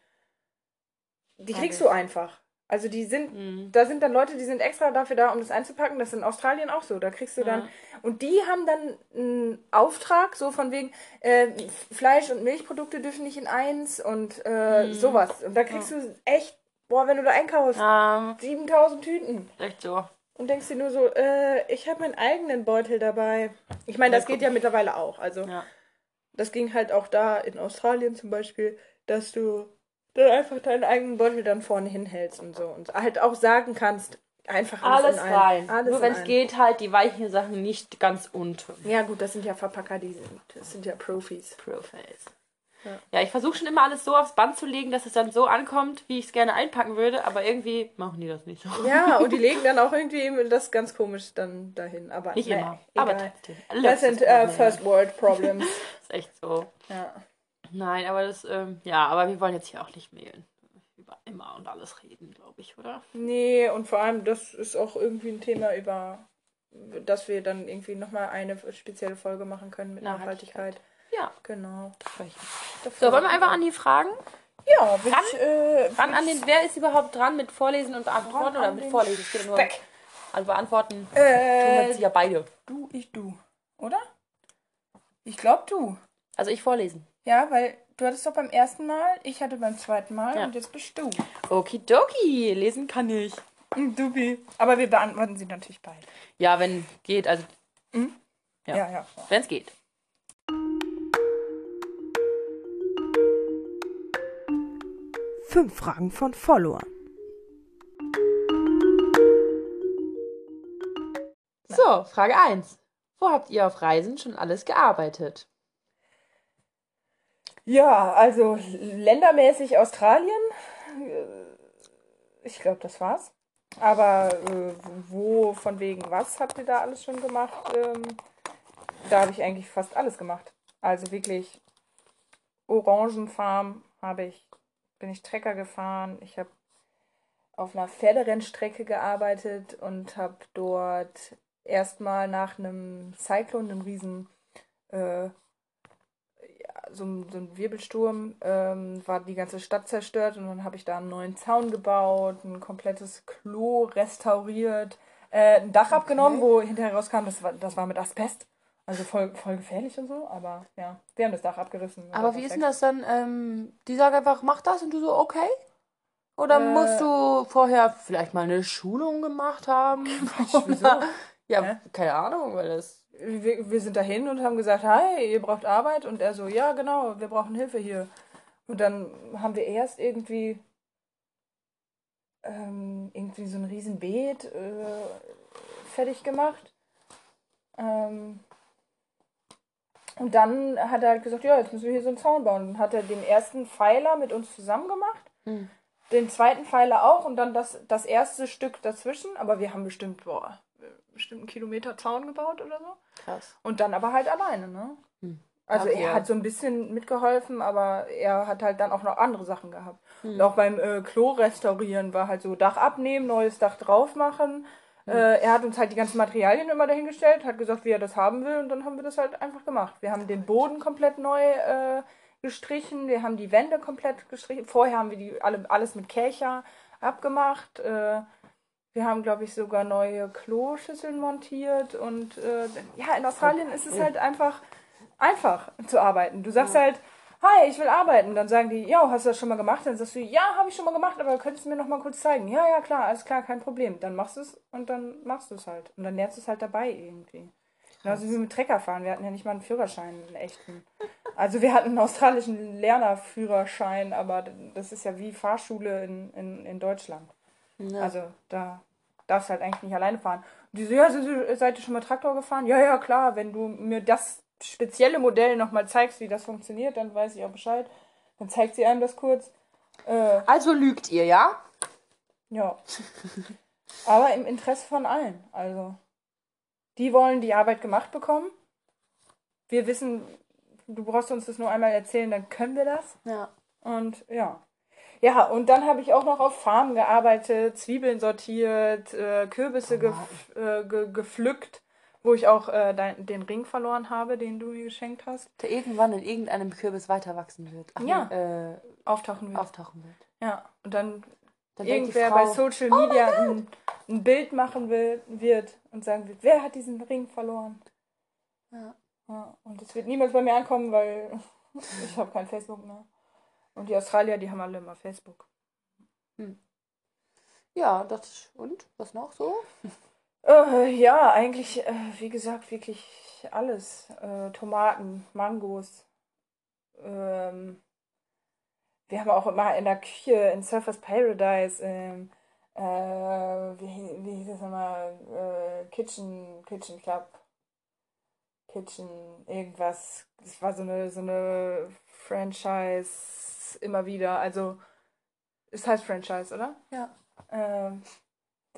die kriegst du einfach. Also die sind, Mhm. da sind dann Leute, die sind extra dafür da, um das einzupacken. Das ist in Australien auch so. Da kriegst du dann, Ja. und die haben dann einen Auftrag, so von wegen, äh, Fleisch und Milchprodukte dürfen nicht in eins und äh, Mhm. sowas. Und da kriegst du echt, boah, wenn du da einkaufst, Ähm, 7000 Tüten. echt so. Und denkst dir nur so, äh, ich habe meinen eigenen Beutel dabei. Ich meine, das Ja, geht ja mittlerweile auch. Also Ja. Das ging halt auch da in Australien zum Beispiel, dass du dann einfach deinen eigenen Beutel dann vorne hinhältst und so. Und halt auch sagen kannst, einfach Alles, alles, in rein. Alles Nur wenn es geht, halt die weichen Sachen nicht ganz unten. Ja gut, das sind ja Verpacker, die sind, das sind ja Profis. Profiles. Ja. Ja, ich versuche schon immer alles so aufs Band zu legen, dass es dann so ankommt, wie ich es gerne einpacken würde, aber irgendwie machen die das nicht so. Ja, *laughs* und die legen dann auch irgendwie das ganz komisch dann dahin. Aber Nicht nee, immer, aber egal. trotzdem. Das sind äh, First World Problems. *laughs* ist echt so. ja. Nein, aber das, ähm, ja, aber wir wollen jetzt hier auch nicht mailen. Über immer und alles reden, glaube ich, oder? Nee, und vor allem, das ist auch irgendwie ein Thema, über das wir dann irgendwie nochmal eine spezielle Folge machen können mit Nachhaltigkeit. Nachhaltigkeit. Ja, Genau. da freue ich mich. So, wollen wir einfach an die Fragen? Ja, will Ran? ich, äh, Ran an den, wer ist überhaupt dran mit Vorlesen und Beantworten Ran oder an mit Vorlesen? Es geht nur Speck. also beantworten. tun wir Äh, ja beide. du, ich, du. Oder? Ich glaube du. Also ich vorlesen. Ja, weil du hattest doch beim ersten Mal, ich hatte beim zweiten Mal Ja. und jetzt bist du. Okidoki, lesen kann ich. Dubi. Aber wir beantworten sie natürlich beide. Ja, wenn geht, also Ja. Ja, ja. wenn es geht. Fünf Fragen von Followern. So, Frage 1. Wo habt ihr auf Reisen schon alles gearbeitet? Ja, also ländermäßig Australien. Äh, Ich glaube, das war's. Aber äh, wo, von wegen was habt ihr da alles schon gemacht? Ähm, da habe ich eigentlich fast alles gemacht. Also wirklich Orangenfarm habe ich, bin ich Trecker gefahren. Ich habe auf einer Pferderennstrecke gearbeitet und habe dort erstmal nach einem Cyclone, einem riesen äh, so, so ein Wirbelsturm, ähm, war die ganze Stadt zerstört und dann habe ich da einen neuen Zaun gebaut, ein komplettes Klo restauriert, äh, ein Dach abgenommen, wo hinterher rauskam, das war, das war mit Asbest. Also voll, voll gefährlich und so, aber ja, wir haben das Dach abgerissen. Aber wie ist denn das dann? Ähm, die sagen einfach, mach das und du so, okay? Oder Äh, musst du vorher vielleicht mal eine Schulung gemacht haben? *laughs* wieso? *laughs* ja, Hä? keine Ahnung, weil das. wir, wir sind dahin und haben gesagt, hi, ihr braucht Arbeit. Und er so, ja, genau, wir brauchen Hilfe hier. Und dann haben wir erst irgendwie ähm, irgendwie so ein Riesenbeet äh, fertig gemacht. Ähm, und dann hat er halt gesagt, ja, jetzt müssen wir hier so einen Zaun bauen. Und dann hat er den ersten Pfeiler mit uns zusammen gemacht, Hm. den zweiten Pfeiler auch und dann das, das erste Stück dazwischen. Aber wir haben bestimmt, boah, bestimmt einen Kilometer Zaun gebaut oder so. Krass. Und dann aber halt alleine, ne? Hm. Also Okay. er hat so ein bisschen mitgeholfen, aber er hat halt dann auch noch andere Sachen gehabt. Hm. Und auch beim äh, Klo restaurieren war halt so Dach abnehmen, neues Dach drauf machen. Äh, er hat uns halt die ganzen Materialien immer dahingestellt, hat gesagt, wie er das haben will und dann haben wir das halt einfach gemacht. Wir haben den Boden komplett neu äh, gestrichen, wir haben die Wände komplett gestrichen. Vorher haben wir die alle, alles mit Kercher abgemacht. Äh, wir haben, glaube ich, sogar neue Kloschüsseln montiert und äh, ja, in Australien ist es halt einfach einfach zu arbeiten. Du sagst halt, hi, ich will arbeiten. Dann sagen die, ja, hast du das schon mal gemacht? Dann sagst du, ja, habe ich schon mal gemacht, aber könntest du mir noch mal kurz zeigen? Ja, ja, klar, alles klar, kein Problem. Dann machst du es und dann machst du es halt. Und dann lernst du es halt dabei irgendwie. Genauso wie mit Trecker fahren. Wir hatten ja nicht mal einen Führerschein, einen echten. Also wir hatten einen australischen Lernerführerschein, aber das ist ja wie Fahrschule in, in, in Deutschland. Ja. Also da darfst du halt eigentlich nicht alleine fahren. Und die so, ja, seid ihr schon mal Traktor gefahren? Ja, ja, klar. Wenn du mir das spezielle Modell nochmal zeigst, wie das funktioniert, dann weiß ich auch Bescheid. Dann zeigt sie einem das kurz. Äh, Also lügt ihr, ja? ja. *laughs* Aber im Interesse von allen. Also, die wollen die Arbeit gemacht bekommen. Wir wissen, du brauchst uns das nur einmal erzählen, dann können wir das. Ja. Und ja. Ja, und dann habe ich auch noch auf Farmen gearbeitet, Zwiebeln sortiert, äh, Kürbisse gef äh, ge gepflückt, wo ich auch äh, dein, den Ring verloren habe, den du mir geschenkt hast, Der irgendwann in irgendeinem Kürbis weiter wachsen wird. Ach, Ja. Äh, auftauchen wird. auftauchen wird. Ja, und dann, Dann irgendwer Frau, bei Social Media ein, ein Bild machen will, wird und sagen wird, wer hat diesen Ring verloren? Ja. Ja, und es wird niemals bei mir ankommen, weil *laughs* ich habe kein Facebook mehr. Und die Australier, die haben alle immer Facebook. Ja, das und? Was noch so? Äh, ja, eigentlich, äh, wie gesagt, wirklich alles. Äh, Tomaten, Mangos, ähm, wir haben auch immer in der Küche in Surfers Paradise, ähm, äh, wie, wie hieß das nochmal, äh, Kitchen, Kitchen Club, Kitchen, irgendwas. Das war so eine, so eine Franchise immer wieder. Also, es heißt Franchise, oder? Ja. Ähm,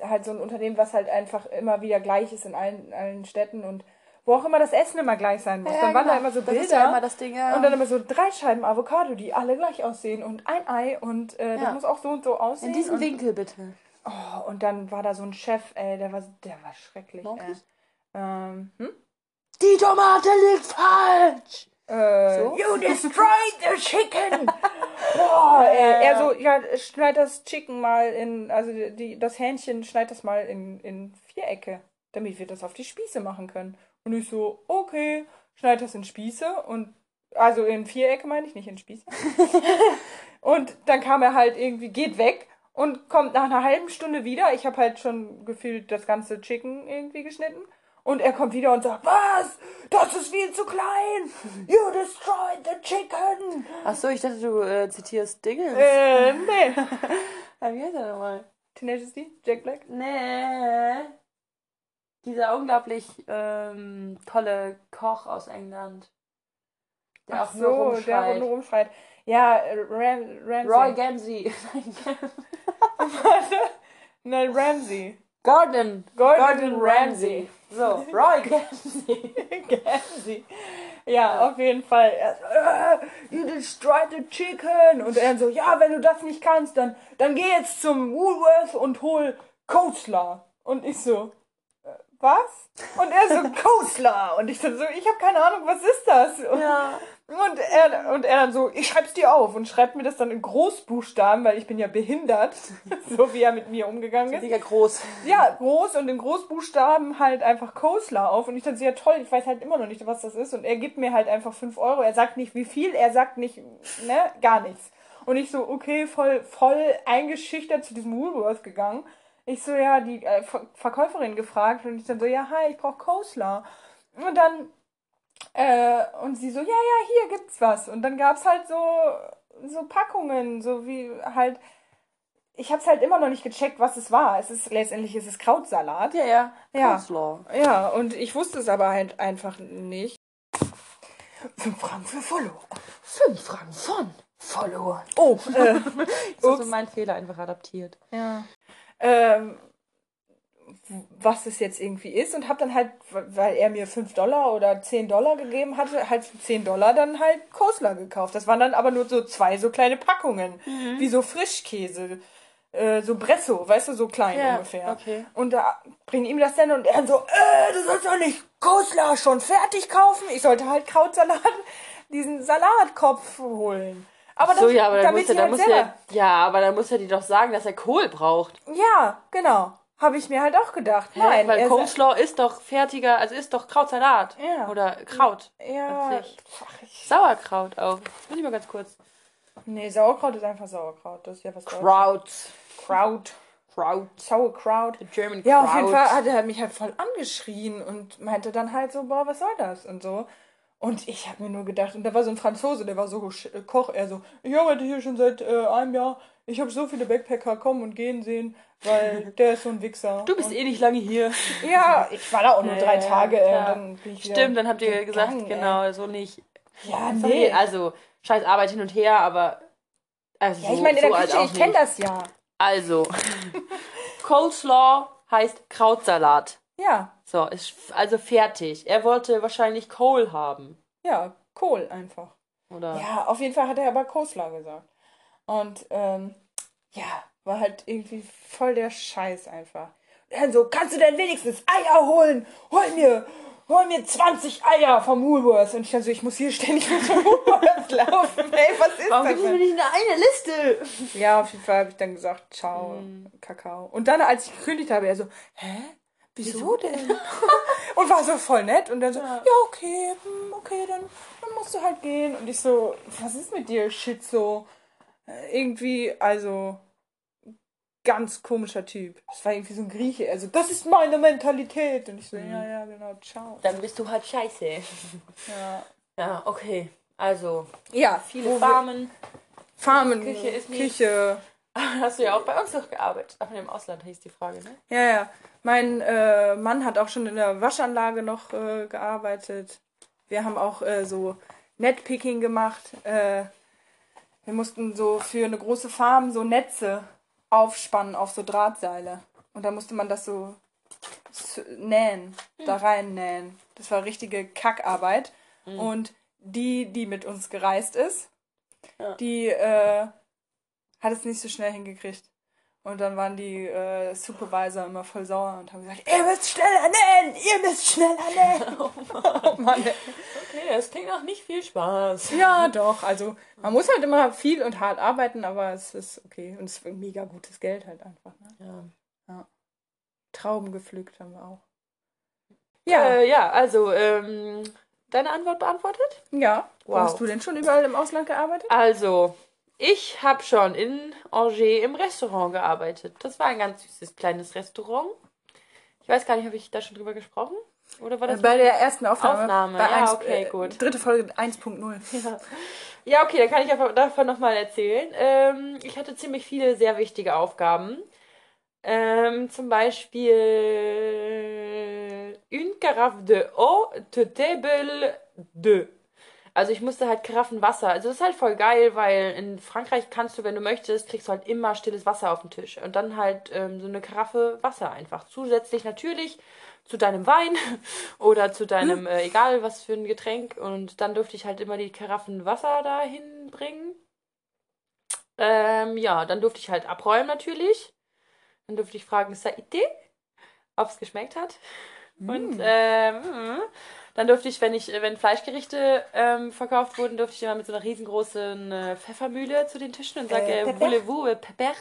halt so ein Unternehmen, was halt einfach immer wieder gleich ist in allen, allen Städten und wo auch immer das Essen immer gleich sein muss. Ja, dann waren genau. da immer so Das Bilder ist ja immer das Ding, ja. und dann immer so drei Scheiben Avocado, die alle gleich aussehen und ein Ei und äh, Ja. das muss auch so und so aussehen. In diesem Winkel bitte. Oh, und dann war da so ein Chef, ey, der war, der war schrecklich. Ey. Wirklich? Ähm, hm? Die Tomate liegt falsch! Äh, So? You destroyed the chicken! *laughs* Boah, ey, er so, ja, schneid das Chicken mal in, also die, das Hähnchen, schneid das mal in, in Vierecke, damit wir das auf die Spieße machen können. Und ich so, okay, schneid das in Spieße und, also in Vierecke meine ich, nicht in Spieße. *laughs* und dann kam er halt irgendwie, geht weg und kommt nach einer halben Stunde wieder. Ich habe halt schon gefühlt das ganze Chicken irgendwie geschnitten. Und er kommt wieder und sagt, was? Das ist viel zu klein. You destroyed the chicken. Achso, ich dachte, du äh, zitierst Dinge. Äh, nee. *laughs* Wie heißt er nochmal? Tenacious D? Jack Black? Nee. Dieser unglaublich ähm, tolle Koch aus England. Der auch nur so, der rumschreit. nur rumschreit. Ja, äh, Ram, Ramsey. Roy Gamsey. *laughs* *laughs* Nein, Ramsey. Gordon. Gordon Ramsay. So, Roy *laughs* Gamsey. Ramsey. Ja, auf jeden Fall. Er so, äh, you destroyed the chicken. Und er so, ja, wenn du das nicht kannst, dann, dann geh jetzt zum Woolworth und hol Coastler. Und ich so, äh, was? Und er so, *laughs* Coastler. Und ich dann so, ich habe keine Ahnung, was ist das? Und, Ja. Und, er, und er dann so, ich schreib's dir auf und schreibt mir das dann in Großbuchstaben, weil ich bin ja behindert, *laughs* so wie er mit mir umgegangen ist. Mega groß. Ja, groß und in Großbuchstaben halt einfach Coastler auf. Und ich dann so, ja toll, ich weiß halt immer noch nicht, was das ist. Und er gibt mir halt einfach 5 Euro. Er sagt nicht, wie viel, er sagt nicht, ne, gar nichts. Und ich so, okay, voll, voll eingeschüchtert zu diesem Woolworth gegangen. Ich so, ja, die äh, Ver Verkäuferin gefragt und ich dann so, ja, hi, ich brauche Coastler. Und dann, äh, und sie so, ja, ja, hier gibt's was. Und dann gab's halt so, so Packungen, so wie halt, ich hab's halt immer noch nicht gecheckt, was es war. Es ist, letztendlich ist es Krautsalat. Ja, ja. Ja. Coleslaw. Ja, und ich wusste es aber halt einfach nicht. Fünf Franken für Follower. Fünf Franken von Follower. Oh, *laughs* äh, Das ist so mein Fehler einfach adaptiert. ja. Ähm, was es jetzt irgendwie ist und hab dann halt, weil er mir 5 Dollar oder 10 Dollar gegeben hatte, halt für 10 Dollar dann halt Coastler gekauft. Das waren dann aber nur so zwei so kleine Packungen, wie so Frischkäse, äh, so Bresso, weißt du, so klein Ja, ungefähr. okay. Und da bring ihm das dann und er so, äh, du sollst doch nicht Coastler schon fertig kaufen. Ich sollte halt Krautsalat, diesen Salatkopf holen. Aber So, das, ja, aber dann damit muss er, halt er, ja, aber dann muss er dir doch sagen, dass er Kohl braucht. Ja, genau. Habe ich mir halt auch gedacht. Nein, Weil er sa- Coleslaw ist doch fertiger, also ist doch Krautsalat. Ja. Oder Kraut. Ja, ach, ich, Sauerkraut auch. Will ich mal ganz kurz. nee, Sauerkraut ist einfach Sauerkraut. Das ist ja was. Kraut. Kraut. Kraut. Sauerkraut. German Ja, Kraut. auf jeden Fall hat er mich halt voll angeschrien und meinte dann halt so, boah, was soll das? Und so. Und ich habe mir nur gedacht, und da war so ein Franzose, der war so äh, Koch, er so, ich arbeite hier schon seit äh, einem Jahr, ich habe so viele Backpacker kommen und gehen sehen, weil *laughs* der ist so ein Wichser. Du bist und, eh nicht lange hier. Ja, ich war da auch nur Ja, drei ja, Tage, klar. und dann bin ich wieder Stimmt, dann habt ihr gesagt, ey. genau, so nicht. Ja, Sorry, nee. Also, scheiß Arbeit hin und her, aber. Also Ja, ich meine, in der so Küche, ich kenne das ja. Also, *laughs* Coleslaw heißt Krautsalat. Ja, So, ist also fertig. Er wollte wahrscheinlich Kohl haben. ja, Kohl einfach. Oder? Ja, auf jeden Fall hat er aber Coleslaw gesagt. Und ähm, ja, war halt irgendwie voll der Scheiß einfach. Dann so, kannst du denn wenigstens Eier holen? Hol mir, hol mir 20 Eier vom Woolworth. Und ich dann so, ich muss hier ständig mit dem Woolworth *laughs* laufen. Ey, was ist Warum das denn? mir nicht eine, eine Liste? Ja, auf jeden Fall habe ich dann gesagt, ciao, Kakao. Und dann, als ich gekündigt habe, er so, hä? Wieso denn? *laughs* und war so voll nett. Und dann so, ja, okay, hm, okay, dann, dann musst du halt gehen. Und ich so, was ist mit dir, Schizo? Äh, Irgendwie, also, ganz komischer Typ. Das war irgendwie so ein Grieche. Also, das ist meine Mentalität. Und ich so, ja, ja, genau, ciao. Dann bist du halt scheiße. Ja, Ja, okay. Also, ja viele Farmen. Farmen, Küche ist nicht- Küche. *laughs* Hast du ja auch bei uns noch gearbeitet. Ach, im Ausland hieß die Frage, ne? Ja, ja. Mein äh, Mann hat auch schon in der Waschanlage noch äh, gearbeitet. Wir haben auch äh, so Netpicking gemacht. Wir mussten so für eine große Farm so Netze aufspannen auf so Drahtseile. Und da musste man das so nähen, da rein nähen. Das war richtige Kackarbeit. Und die, die mit uns gereist ist, Ja. die äh, hat es nicht so schnell hingekriegt. Und dann waren die äh, Supervisor immer voll sauer und haben gesagt, ihr müsst schneller nähen, ihr müsst schneller nähen. *laughs* *laughs* oh Mann. ey. Okay, das klingt auch nicht viel Spaß. Ja, doch. Also man muss halt immer viel und hart arbeiten, aber es ist okay. Und es ist mega gutes Geld halt einfach. Ne? Ja. Trauben gepflückt haben wir auch. Ja, Äh, ja, also, ähm, deine Antwort beantwortet? ja. Wo wow. hast du denn schon überall im Ausland gearbeitet? Also, ich habe schon in Angers im Restaurant gearbeitet. Das war ein ganz süßes kleines Restaurant. Ich weiß gar nicht, habe ich da schon drüber gesprochen? Oder war das Bei der ersten Aufnahme. Aufnahme, Bei ja, eins- okay, äh, gut. Dritte Folge 1.0. *laughs* Ja, okay, dann kann ich einfach davon nochmal erzählen. Ähm, ich hatte ziemlich viele sehr wichtige Aufgaben. Ähm, zum Beispiel une carafe de eau de table de. Also ich musste halt Karaffen Wasser. Also das ist halt voll geil, weil in Frankreich kannst du, wenn du möchtest, kriegst du halt immer stilles Wasser auf den Tisch. Und dann halt ähm, so eine Karaffe Wasser einfach. Zusätzlich natürlich zu deinem Wein *laughs* oder zu deinem, äh, egal was für ein Getränk. Und dann durfte ich halt immer die Karaffen Wasser dahin bringen. Ähm, ja, dann durfte ich halt abräumen natürlich. Dann durfte ich fragen, Saite, ob es geschmeckt hat. Und ähm, mm. Dann durfte ich, wenn ich, wenn Fleischgerichte ähm, verkauft wurden, durfte ich immer mit so einer riesengroßen äh, Pfeffermühle zu den Tischen und sage, Äh, äh, voulez-vous euh, pepper?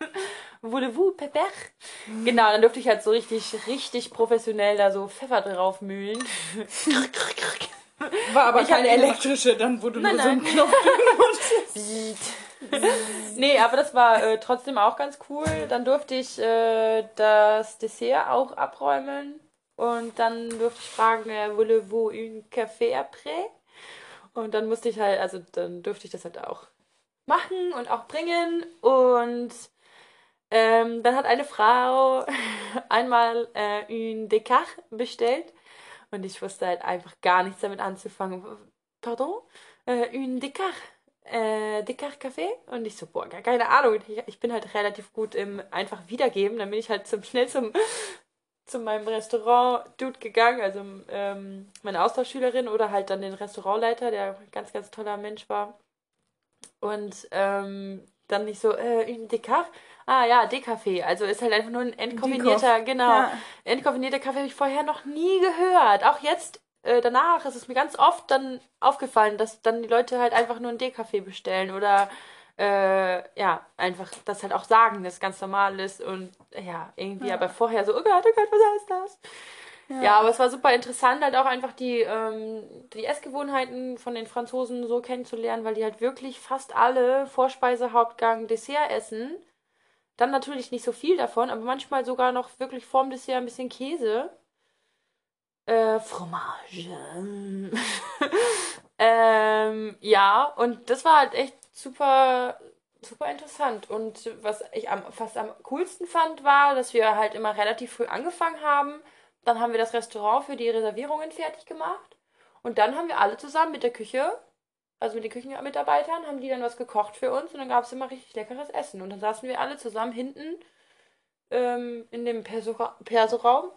*laughs* voulez-vous pepper? Genau, dann durfte ich halt so richtig, richtig professionell da so Pfeffer draufmühlen. War aber Ich keine elektrische, dann wurde Nein, nur so ein. Knopf *laughs* nee, aber das war äh, trotzdem auch ganz cool. Dann durfte ich äh, das Dessert auch abräumen. Und dann durfte ich fragen, äh, voulez-vous un café après? Und dann musste ich halt, also dann durfte ich das halt auch machen und auch bringen. Und ähm, dann hat eine Frau *laughs* einmal äh, un Descartes bestellt. Und ich wusste halt einfach gar nichts damit anzufangen. Pardon? Äh, un Descartes? Äh, Descartes Café? Und ich so, boah, keine Ahnung. Ich, ich bin halt relativ gut im einfach wiedergeben. Dann bin ich halt zum, schnell zum, zu meinem Restaurant-Dude gegangen, also ähm, meine Austauschschülerin oder halt dann den Restaurantleiter, der ein ganz, ganz toller Mensch war. Und ähm, dann nicht so, äh, un Descartes? Ah ja, Decafé. Also ist halt einfach nur ein entkoffinierter, genau. Ja. Entkoffinierter Kaffee habe ich vorher noch nie gehört. Auch jetzt äh, danach ist es mir ganz oft dann aufgefallen, dass dann die Leute halt einfach nur einen Decafé bestellen oder äh, ja, einfach das halt auch sagen, dass es ganz normal ist und ja, irgendwie Ja. aber vorher so, oh Gott, oh Gott, was heißt das? Ja. aber es war super interessant, halt auch einfach die, ähm, die Essgewohnheiten von den Franzosen so kennenzulernen, weil die halt wirklich fast alle Vorspeise, Hauptgang, Dessert essen. Dann natürlich nicht so viel davon, aber manchmal sogar noch wirklich vorm Dessert ein bisschen Käse. Äh, Fromage. *laughs* ähm, ja, und das war halt echt super, super interessant. Und was ich am, fast am coolsten fand, war, dass wir halt immer relativ früh angefangen haben. Dann haben wir das Restaurant für die Reservierungen fertig gemacht. Und dann haben wir alle zusammen mit der Küche, also mit den Küchenmitarbeitern, haben die dann was gekocht für uns. Und dann gab es immer richtig leckeres Essen. Und dann saßen wir alle zusammen hinten ähm, in dem Perso- Perso-Raum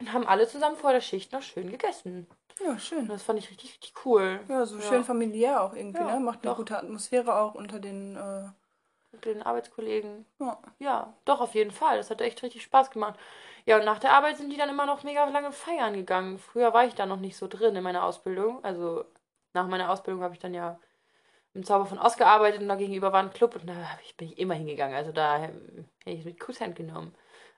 und haben alle zusammen vor der Schicht noch schön gegessen. Ja, schön. das fand ich richtig, richtig cool. Ja, so Ja. schön familiär auch irgendwie, Ja, ne? Macht eine doch. gute Atmosphäre auch unter den. Äh, den Arbeitskollegen. ja. Ja, doch, auf jeden Fall. Das hat echt richtig Spaß gemacht. Ja, und nach der Arbeit sind die dann immer noch mega lange feiern gegangen. Früher war ich da noch nicht so drin in meiner Ausbildung. Also nach meiner Ausbildung habe ich dann ja im Zauber von Ost gearbeitet und da gegenüber war ein Club und da bin ich immer hingegangen. Also da hätte ich es mit Kusshand genommen.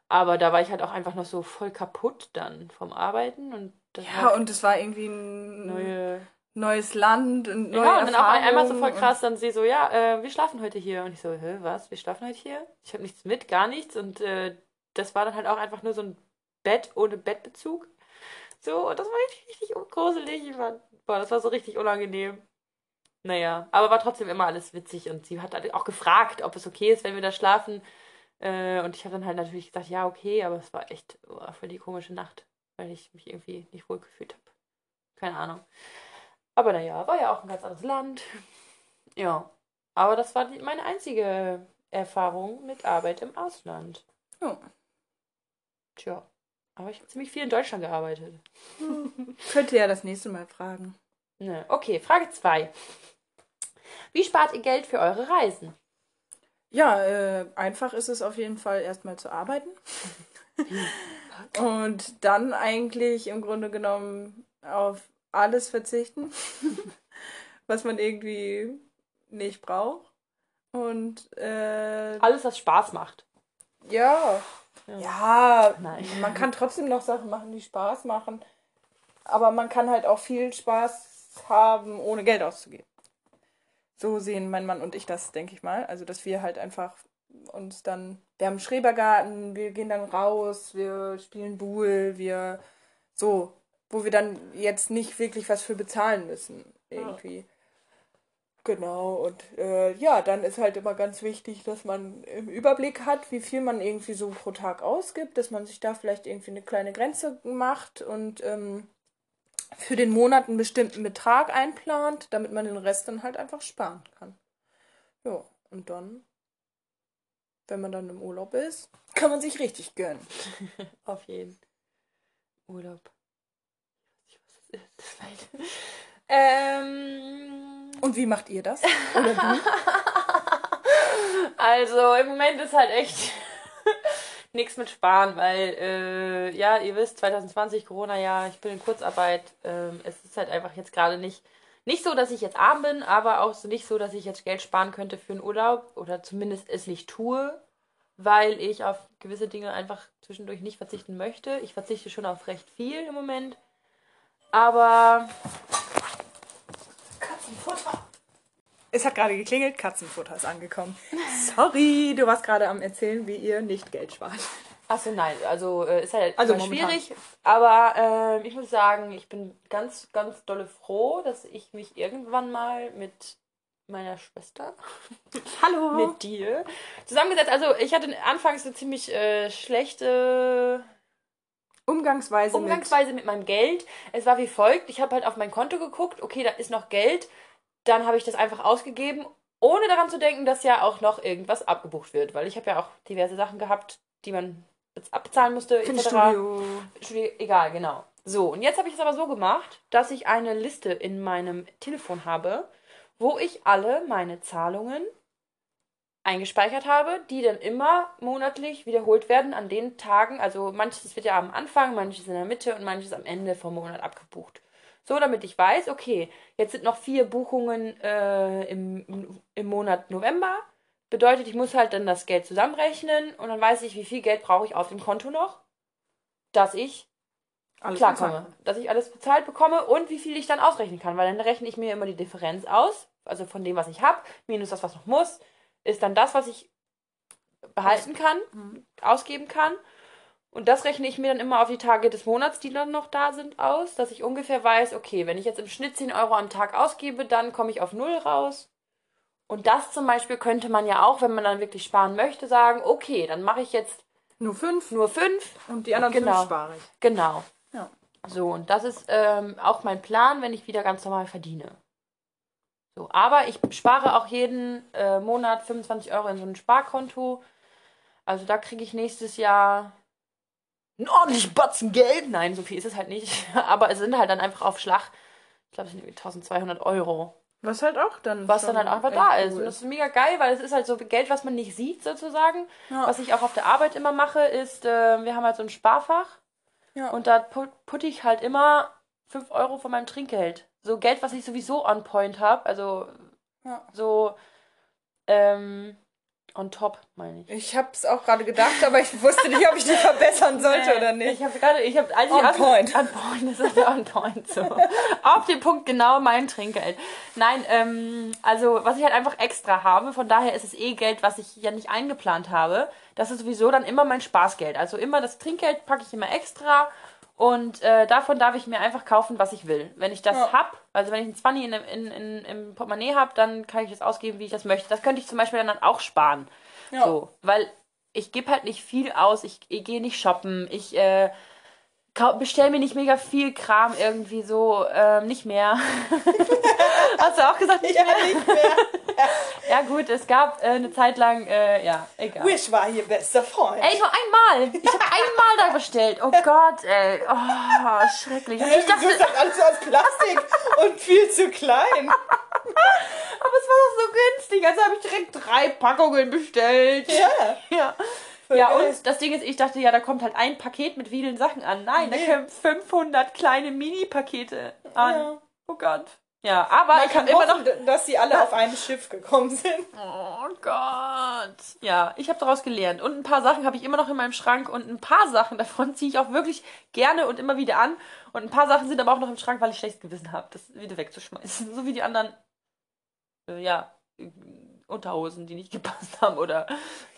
Aber da war ich halt auch einfach noch so voll kaputt dann vom Arbeiten und das ja, war und es war irgendwie ein neue. neues Land, und neue Ja, und dann auch einmal so voll krass, dann sie so, ja, äh, wir schlafen heute hier. Und ich so, hä, was? Wir schlafen heute hier? Ich habe nichts mit, gar nichts. Und äh, das war dann halt auch einfach nur so ein Bett ohne Bettbezug. So, und das war richtig, richtig gruselig. Ich fand, boah, das war so richtig unangenehm. naja, aber war trotzdem immer alles witzig und sie hat halt auch gefragt, ob es okay ist, wenn wir da schlafen. Äh, und ich habe dann halt natürlich gesagt, ja, okay, aber es war echt oh, voll die komische Nacht, weil ich mich irgendwie nicht wohl gefühlt habe. Keine Ahnung. Aber naja, war ja auch ein ganz anderes Land. *laughs* Ja, aber das war die, meine einzige Erfahrung mit Arbeit im Ausland. Ja. Tja, aber ich habe ziemlich viel in Deutschland gearbeitet. *laughs* Könnte ja das nächste Mal fragen. Ne. Okay, Frage 2. Wie spart ihr Geld für eure Reisen? Ja, äh, einfach ist es auf jeden Fall erstmal zu arbeiten. *laughs* Und dann eigentlich im Grunde genommen auf alles verzichten, *laughs* was man irgendwie nicht braucht. Und äh, Alles, was Spaß macht. ja, Ja. ja, Nein. man kann trotzdem noch Sachen machen, die Spaß machen. Aber man kann halt auch viel Spaß haben, ohne Geld auszugeben. So sehen mein Mann und ich das, denke ich mal. Also, dass wir halt einfach uns dann, wir haben einen Schrebergarten, wir gehen dann raus, wir spielen Buhl, wir so, wo wir dann jetzt nicht wirklich was für bezahlen müssen, irgendwie. Genau, und äh, ja, dann ist halt immer ganz wichtig, dass man im Überblick hat, wie viel man irgendwie so pro Tag ausgibt, dass man sich da vielleicht irgendwie eine kleine Grenze macht und ähm, für den Monat einen bestimmten Betrag einplant, damit man den Rest dann halt einfach sparen kann. Ja, und dann, wenn man dann im Urlaub ist, kann man sich richtig gönnen. *laughs* Auf jeden. Urlaub. Ich weiß nicht, was das ist. Nein. *laughs* Ähm, Und wie macht ihr das? Oder du? *laughs* also im Moment ist halt echt nichts mit Sparen, weil, äh, ja, ihr wisst, 2020 Corona-Jahr, ich bin in Kurzarbeit. Ähm, es ist halt einfach jetzt gerade nicht, nicht so, dass ich jetzt arm bin, aber auch nicht so, dass ich jetzt Geld sparen könnte für einen Urlaub oder zumindest es nicht tue, weil ich auf gewisse Dinge einfach zwischendurch nicht verzichten möchte. Ich verzichte schon auf recht viel im Moment, aber Katzenfutter. Es hat gerade geklingelt, Katzenfutter ist angekommen. Sorry, du warst gerade am Erzählen, wie ihr nicht Geld spart. Achso, nein, also äh, ist halt Also schwierig, aber ähm, ich muss sagen, ich bin ganz, ganz dolle froh, dass ich mich irgendwann mal mit meiner Schwester, *laughs* Hallo. mit dir, zusammengesetzt. Also ich hatte anfangs eine ziemlich äh, schlechte Umgangsweise, Umgangsweise mit meinem Geld. Es war wie folgt, ich habe halt auf mein Konto geguckt, okay, da ist noch Geld, dann habe ich das einfach ausgegeben, ohne daran zu denken, dass ja auch noch irgendwas abgebucht wird, weil ich habe ja auch diverse Sachen gehabt, die man abbezahlen musste, mit etc. Fitnessstudio. Studio, egal, genau. So, und jetzt habe ich es aber so gemacht, dass ich eine Liste in meinem Telefon habe, wo ich alle meine Zahlungen eingespeichert habe, die dann immer monatlich wiederholt werden an den Tagen. Also manches wird ja am Anfang, manches in der Mitte und manches am Ende vom Monat abgebucht. So, damit ich weiß, okay, jetzt sind noch vier Buchungen äh, im, im Monat November. Bedeutet, ich muss halt dann das Geld zusammenrechnen und dann weiß ich, wie viel Geld brauche ich auf dem Konto noch, dass ich Alles klarkomme. bezahlt. Dass ich alles bezahlt bekomme und wie viel ich dann ausrechnen kann, weil dann rechne ich mir immer die Differenz aus, also von dem, was ich habe, minus das, was noch muss, ist dann das, was ich behalten kann, Mhm. ausgeben kann. Und das rechne ich mir dann immer auf die Tage des Monats, die dann noch da sind, aus, dass ich ungefähr weiß, okay, wenn ich jetzt im Schnitt 10 Euro am Tag ausgebe, dann komme ich auf null raus. Und das zum Beispiel könnte man ja auch, wenn man dann wirklich sparen möchte, sagen, okay, dann mache ich jetzt Nur fünf nur fünf und die anderen Genau. fünf spare ich. Genau. Ja. So, und das ist ähm, auch mein Plan, wenn ich wieder ganz normal verdiene. So, aber ich spare auch jeden äh, Monat 25 Euro in so ein Sparkonto. Also da kriege ich nächstes Jahr einen ordentlichen Batzen Geld. Nein, so viel ist es halt nicht. *laughs* Aber es sind halt dann einfach auf Schlag, ich glaube, es sind irgendwie 1200 Euro. Was halt auch dann. Was dann halt einfach da cool ist. Und das ist mega geil, weil es ist halt so Geld, was man nicht sieht, sozusagen. Ja. Was ich auch auf der Arbeit immer mache, ist, äh, wir haben halt so ein Sparfach. Ja. Und da put, putte ich halt immer 5 Euro von meinem Trinkgeld. So Geld, was ich sowieso on point habe. Also Ja. so ähm, on top, meine ich. Ich hab's auch gerade gedacht, aber ich wusste nicht, ob ich die verbessern *laughs* sollte oder Ich nicht. habe gerade, ich habe, als On ich point. On point, das ist ja on point so. Auf den Punkt genau mein Trinkgeld. Nein, ähm, also was ich halt einfach extra habe, von daher ist es eh Geld, was ich ja nicht eingeplant habe. Das ist sowieso dann immer mein Spaßgeld. Also immer das Trinkgeld packe ich immer extra Und äh, davon darf ich mir einfach kaufen, was ich will. Wenn ich das Ja. hab, also wenn ich ein 20 in, in, in, im Portemonnaie habe, dann kann ich es ausgeben, wie ich das möchte. Das könnte ich zum Beispiel dann auch sparen. Ja. So, weil ich gebe halt nicht viel aus, ich, ich gehe nicht shoppen, ich äh, bestelle mir nicht mega viel Kram irgendwie so, ähm, nicht mehr. *laughs* Hast du auch gesagt, nicht Ja, mehr? nicht mehr. *laughs* Ja gut, es gab äh, eine Zeit lang, äh, ja, egal. Wish war ihr bester Freund. Ey, nur einmal. Ich habe einmal da bestellt. Oh *laughs* Gott, ey. Oh, schrecklich. Hey, ich dachte, du hast alles aus Plastik und viel zu klein. aber es war doch so günstig. Also habe ich direkt drei Packungen bestellt. Ja. Ja. Ja, geil. und das Ding ist, ich dachte, ja, da kommt halt ein Paket mit vielen Sachen an. Nein, Nee. da kommen 500 kleine Mini-Pakete an. Ja. Oh Gott. Ja, aber Man ich kann habe immer noch... dass sie alle auf einem Schiff gekommen sind. Oh Gott. Ja, ich habe daraus gelernt. Und ein paar Sachen habe ich immer noch in meinem Schrank und ein paar Sachen davon *laughs* ziehe ich auch wirklich gerne und immer wieder an. Und ein paar Sachen sind aber auch noch im Schrank, weil ich schlechtes Gewissen habe, das wieder wegzuschmeißen. *laughs* So wie die anderen, äh, ja, äh, Unterhosen, die nicht gepasst haben oder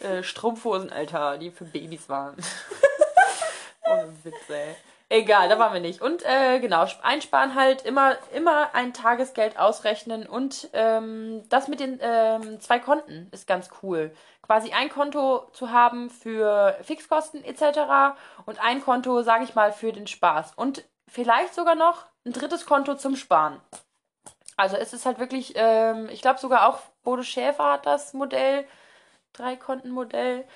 äh, Strumpfhosen, Alter, die für Babys waren. *laughs* Ohne Witz, ey. Egal, da waren wir nicht. Und äh, genau, einsparen halt, immer, immer ein Tagesgeld ausrechnen und ähm, das mit den ähm, zwei Konten ist ganz cool. Quasi ein Konto zu haben für Fixkosten etc. und ein Konto, sage ich mal, für den Spaß. Und vielleicht sogar noch ein drittes Konto zum Sparen. Also es ist halt wirklich, ähm, ich glaube sogar auch Bodo Schäfer hat das Modell, Drei-Konten-Modell,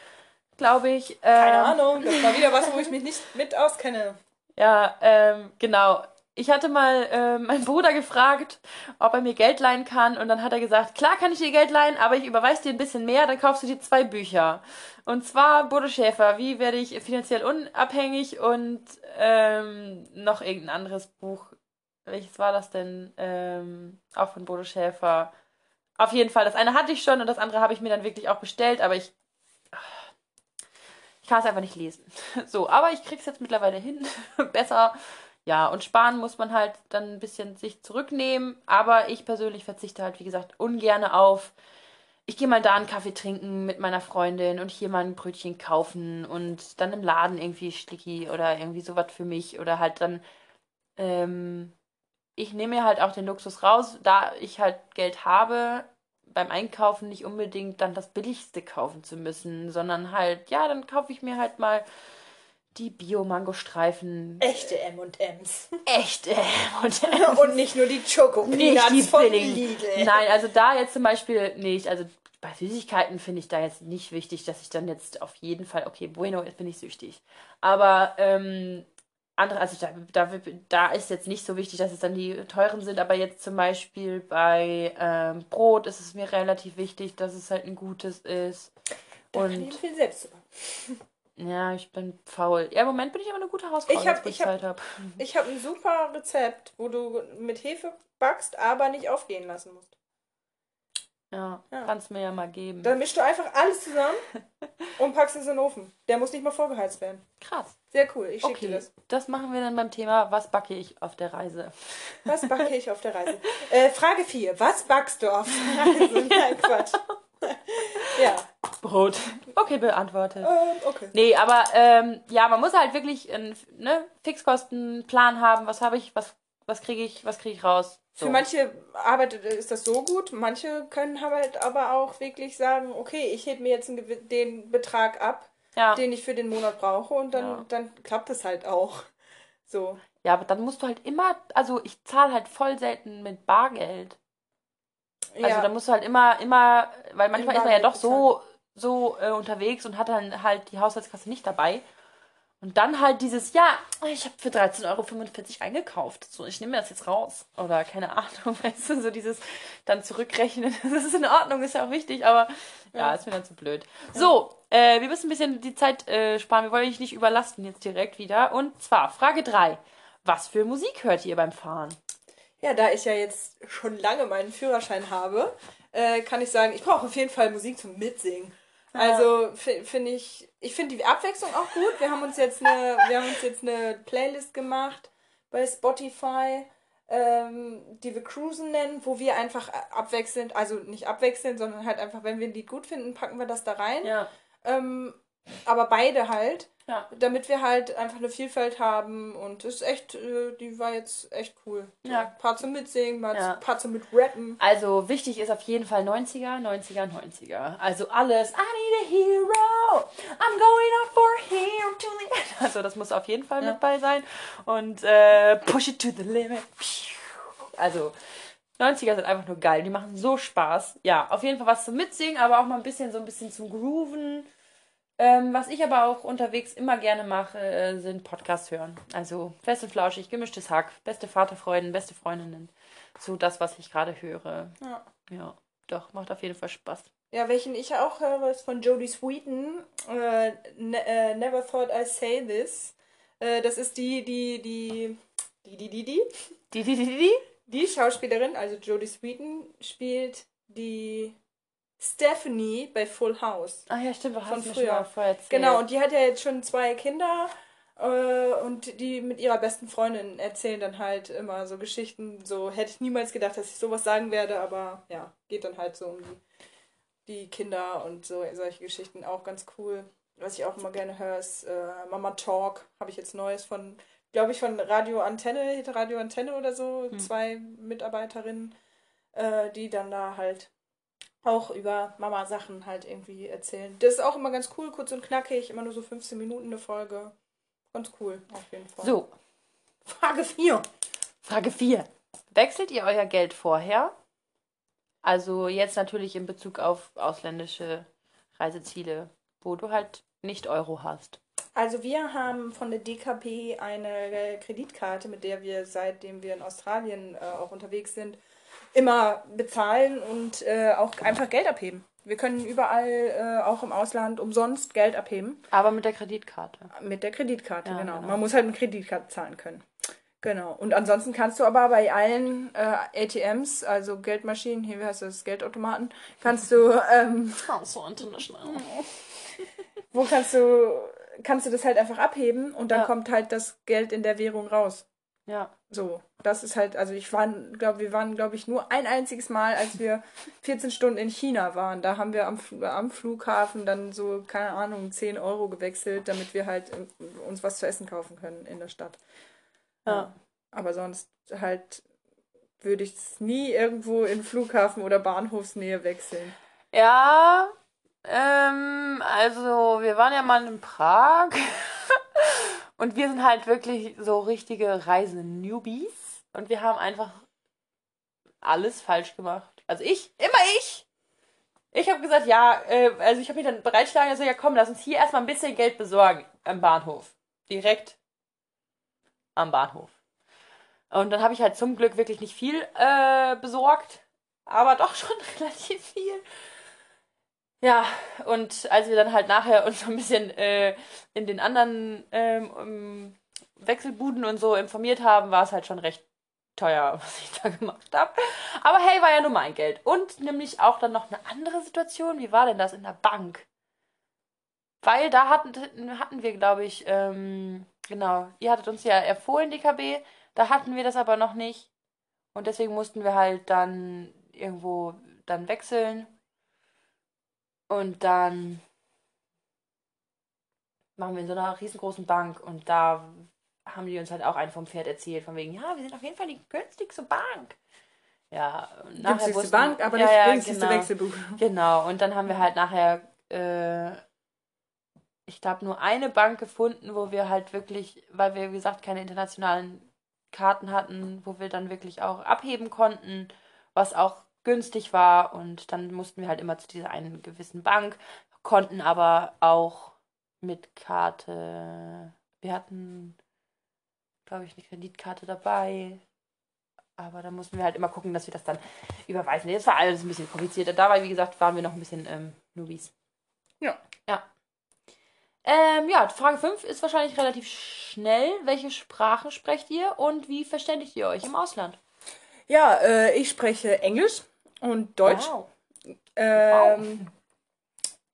glaube ich. Keine Ähm, Ahnung, das war wieder was, wo ich *laughs* mich nicht mit auskenne. ja, ähm, genau. Ich hatte mal ähm, meinen Bruder gefragt, ob er mir Geld leihen kann. Und dann hat er gesagt, klar kann ich dir Geld leihen, aber ich überweise dir ein bisschen mehr, dann kaufst du dir zwei Bücher. Und zwar Bodo Schäfer, wie werde ich finanziell unabhängig und ähm, noch irgendein anderes Buch. Welches war das denn? Ähm, auch von Bodo Schäfer. Auf jeden Fall, das eine hatte ich schon und das andere habe ich mir dann wirklich auch bestellt, aber ich ich kann es einfach nicht lesen. *laughs* So, aber ich krieg's jetzt mittlerweile hin. *laughs* Besser. Ja, und sparen muss man halt dann ein bisschen sich zurücknehmen. Aber ich persönlich verzichte halt, wie gesagt, ungern auf. Ich gehe mal da einen Kaffee trinken mit meiner Freundin und hier mal ein Brötchen kaufen und dann im Laden irgendwie Schlicki oder irgendwie sowas für mich. Oder halt dann, ähm, ich nehme mir halt auch den Luxus raus, da ich halt Geld habe, beim Einkaufen nicht unbedingt dann das Billigste kaufen zu müssen, sondern halt, ja, dann kaufe ich mir halt mal die Bio-Mango-Streifen. Echte M&M's. Echt, äh, und Und nicht nur die Choco nicht die von billigen. Lidl. Nein, also da jetzt zum Beispiel nicht. Also bei Süßigkeiten finde ich da jetzt nicht wichtig, dass ich dann jetzt auf jeden Fall, okay, Bueno, jetzt bin ich süchtig. Aber ähm, andere, also da, da, da ist jetzt nicht so wichtig, dass es dann die teuren sind, aber jetzt zum Beispiel bei ähm, Brot ist es mir relativ wichtig, dass es halt ein gutes ist. Da kann ich Und viel selbst. ja, ich bin faul. Ja, im Moment bin ich aber eine gute Hausfrau, Ich hab- ich hab- Zeit habe. Ich habe ein super Rezept, wo du mit Hefe backst, aber nicht aufgehen lassen musst. Ja, Ja. kannst mir ja mal geben. Dann mischst du einfach alles zusammen und packst es in den Ofen. Der muss nicht mal vorgeheizt werden. Krass. Sehr cool, ich schicke Okay, dir das. das machen wir dann beim Thema, was backe ich auf der Reise? Was backe ich auf der *laughs* Reise? Äh, Frage 4. Was backst du auf der Reise? *laughs* Nein, Quatsch. *laughs* ja, Brot. Okay, beantwortet. ähm, okay. Nee, aber ähm, ja, man muss halt wirklich einen ne, Fixkostenplan haben. Was habe ich, was, was kriege ich, was kriege ich raus? So. Für manche arbeitet ist das so gut, manche können halt aber auch wirklich sagen, okay, ich hebe mir jetzt den Betrag ab, ja. den ich für den Monat brauche und dann, Ja. dann klappt es halt auch. *laughs* So. ja, aber dann musst du halt immer, also ich zahle halt voll selten mit Bargeld. Also ja. da musst du halt immer, immer, weil manchmal ist man ja doch so, so äh, unterwegs und hat dann halt die Haushaltskasse nicht dabei. Und dann halt dieses, ja, ich habe für 13,45 Euro eingekauft. So, ich nehme das jetzt raus. Oder keine Ahnung, *laughs* weißt du, so dieses dann zurückrechnen. *laughs* Das ist in Ordnung, ist ja auch wichtig, aber ja, Ja. ist mir dann zu blöd. So, äh, wir müssen ein bisschen die Zeit äh, sparen. Wir wollen dich nicht überlasten jetzt direkt wieder. Und zwar Frage 3. Was für Musik hört ihr beim Fahren? Ja, da ich ja jetzt schon lange meinen Führerschein habe, äh, kann ich sagen, ich brauche auf jeden Fall Musik zum Mitsingen. Also fi- finde ich, ich finde die Abwechslung auch gut. Wir haben uns jetzt eine, wir haben uns jetzt eine Playlist gemacht bei Spotify, ähm, die wir Cruisen nennen, wo wir einfach abwechselnd, also nicht abwechselnd, sondern halt einfach, wenn wir ein Lied gut finden, packen wir das da rein. Ja. Ähm, aber beide halt. Ja. Damit wir halt einfach eine Vielfalt haben und ist echt, äh, die war jetzt echt cool. Ja. Ein paar zum Mitsingen, mal Ja. ein paar zum Mitrappen. Also wichtig ist auf jeden Fall 90er, 90er, 90er. Also alles. I need a hero. I'm going out for hero to the end. *laughs* Also das muss auf jeden Fall Ja. mit bei sein. Und äh, push it to the limit. Also 90er sind einfach nur geil. Die machen so Spaß. Ja, auf jeden Fall was zum Mitsingen, aber auch mal ein bisschen so ein bisschen zum Grooven. Ähm, was ich aber auch unterwegs immer gerne mache, äh, sind Podcasts hören. Also fest und flauschig, gemischtes Hack, beste Vaterfreuden, beste Freundinnen. So das, was ich gerade höre. Ja. Ja, doch, macht auf jeden Fall Spaß. Ja, welchen ich auch höre, ist von Jodie Sweetin. Äh, ne, äh, Never Thought I Say This. Äh, das ist die, die, die, die, die, die, die, Die, die, die, die? die Schauspielerin, also Jodie Sweetin, spielt die Stephanie bei Full House. Ah ja, stimmt, Von früher. Genau, und die hat ja jetzt schon zwei Kinder äh, und die mit ihrer besten Freundin erzählen dann halt immer so Geschichten. So hätte ich niemals gedacht, dass ich sowas sagen werde, aber ja, geht dann halt so um die, die Kinder und so solche Geschichten auch ganz cool. Was ich auch immer gerne höre, ist äh, Mama Talk. Habe ich jetzt Neues von, glaube ich, von Radio Antenne, Radio Antenne oder so, zwei Mitarbeiterinnen, äh, die dann da halt auch über Mama-Sachen halt irgendwie erzählen. Das ist auch immer ganz cool, kurz und knackig, immer nur so 15 Minuten eine Folge. Ganz cool, auf jeden Fall. So, Frage 4. Frage 4. Wechselt ihr euer Geld vorher? Also jetzt natürlich in Bezug auf ausländische Reiseziele, wo du halt nicht Euro hast. Also wir haben von der DKP eine Kreditkarte, mit der wir seitdem wir in Australien äh, auch unterwegs sind, immer bezahlen und äh, auch einfach Geld abheben. Wir können überall, äh, auch im Ausland, umsonst Geld abheben. Aber mit der Kreditkarte. Mit der Kreditkarte, Ja, genau. genau. Man muss halt mit Kreditkarte zahlen können. Genau. Und ansonsten kannst du aber bei allen äh, ATMs, also Geldmaschinen, hier wie heißt das, Geldautomaten, kannst du, ähm, so international. wo kannst du, kannst du das halt einfach abheben und dann Ja. kommt halt das Geld in der Währung raus. Ja. So, das ist halt, also ich war, glaube wir waren, glaube ich, nur ein einziges Mal, als wir *laughs* 14 Stunden in China waren. Da haben wir am, am Flughafen dann so, keine Ahnung, 10 Euro gewechselt, damit wir halt äh, uns was zu essen kaufen können in der Stadt. Ja. Aber sonst halt würde ich es nie irgendwo in Flughafen oder Bahnhofsnähe wechseln. Ja, ähm, also wir waren ja mal in Prag *laughs* und wir sind halt wirklich so richtige Reise-Newbies und wir haben einfach alles falsch gemacht. Also ich, immer ich. Ich habe gesagt, ja, äh, also ich habe mich dann bereitschlagen, also ja komm, lass uns hier erstmal ein bisschen Geld besorgen am Bahnhof. Direkt am Bahnhof. Und dann habe ich halt zum Glück wirklich nicht viel äh, besorgt, aber doch *laughs* schon relativ viel. Ja, und als wir dann halt nachher uns so ein bisschen äh, in den anderen ähm, Wechselbuden und so informiert haben, war es halt schon recht teuer, *laughs* was ich da gemacht habe. Aber hey, war ja nur mein Geld. Und nämlich auch dann noch eine andere Situation. Wie war denn das in der Bank? Weil da hatten, hatten wir, glaube ich, ähm, genau, ihr hattet uns ja empfohlen, DKB. Da hatten wir das aber noch nicht. Und deswegen mussten wir halt dann irgendwo dann wechseln. Und dann machen wir in so einer riesengroßen Bank und da haben die uns halt auch einen vom Pferd erzählt, von wegen, ja, wir sind auf jeden Fall die günstigste Bank. Ja, und nachher Günstigste wussten- Bank, aber ja, nicht ja, günstigste genau. Wechselbuch. Genau, und dann haben wir halt nachher, äh, ich glaube, nur eine Bank gefunden, wo wir halt wirklich, weil wir, wie gesagt, keine internationalen Karten hatten, wo wir dann wirklich auch abheben konnten, was auch günstig war. Und dann mussten wir halt immer zu dieser einen gewissen Bank, konnten aber auch mit Karte, wir hatten, glaube ich, eine Kreditkarte dabei. Aber da mussten wir halt immer gucken, dass wir das dann überweisen. Das war alles ein bisschen komplizierter. Dabei, wie gesagt, waren wir noch ein bisschen ähm, Nubis. Ja. Ja. Ähm, ja, Frage 5 ist wahrscheinlich relativ schnell. Welche Sprachen sprecht ihr und wie verständigt ihr euch im Ausland? Ja, äh, ich spreche Englisch und Deutsch. Wow. Ähm,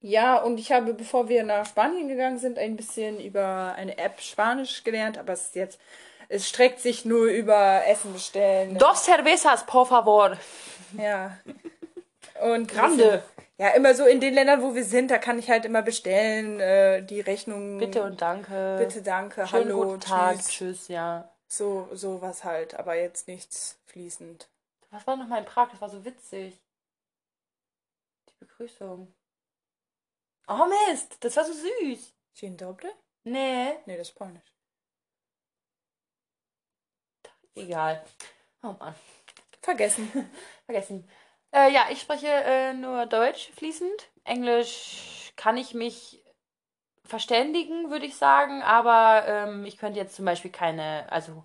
Ja, und ich habe, bevor wir nach Spanien gegangen sind, ein bisschen über eine App Spanisch gelernt, aber es ist jetzt, es streckt sich nur über Essen bestellen. Dos cervezas, por favor. Ja. Und Grande. Ja, immer so in den Ländern, wo wir sind, da kann ich halt immer bestellen, äh, die Rechnung. Bitte und danke. Bitte, danke, Schönen hallo, guten Tag, tschüss. tschüss, ja. So, sowas halt, aber jetzt nichts fließend. Was war noch mal in Prag? Das war so witzig. Die Begrüßung. Oh Mist, das war so süß. Dzień dobry? Nee, Nee, das ist polnisch. egal. Oh Mann, Vergessen. *laughs* vergessen. Äh, ja, ich spreche äh, nur Deutsch fließend. Englisch kann ich mich verständigen, würde ich sagen, aber ähm, ich könnte jetzt zum Beispiel keine, also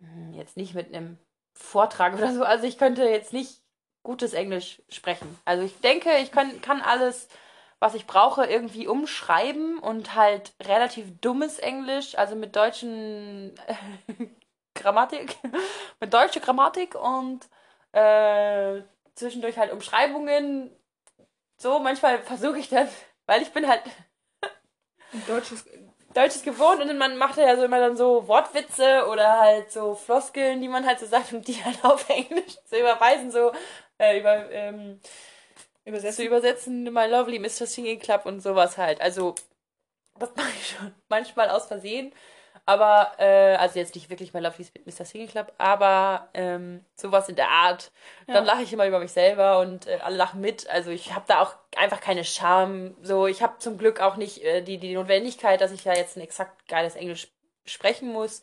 hm, jetzt nicht mit einem Vortrag *laughs* oder so, also ich könnte jetzt nicht gutes Englisch sprechen. Also ich denke, ich kann, kann alles, was ich brauche, irgendwie umschreiben und halt relativ dummes Englisch, also mit deutschen *laughs* Grammatik, *laughs* mit deutscher Grammatik und äh, zwischendurch halt Umschreibungen. So, manchmal versuche ich dann, weil ich bin halt Deutsches. *laughs* Deutsches gewohnt und man macht ja so immer dann so Wortwitze oder halt so Floskeln, die man halt so sagt und die halt auf Englisch zu überweisen, so äh, über, ähm, zu Übersetzen. übersetzen, My Lovely Mr. Singing Club und sowas halt. Also, das *laughs* mache ich schon manchmal aus Versehen. Aber, äh, also jetzt nicht wirklich My Lovely Mr. Singing Club, aber ähm, sowas in der Art. Ja. Dann lache ich immer über mich selber und äh, alle lachen mit. Also ich habe da auch einfach keine Scham. So, ich habe zum Glück auch nicht äh, die, die Notwendigkeit, dass ich ja jetzt ein exakt geiles Englisch sprechen muss.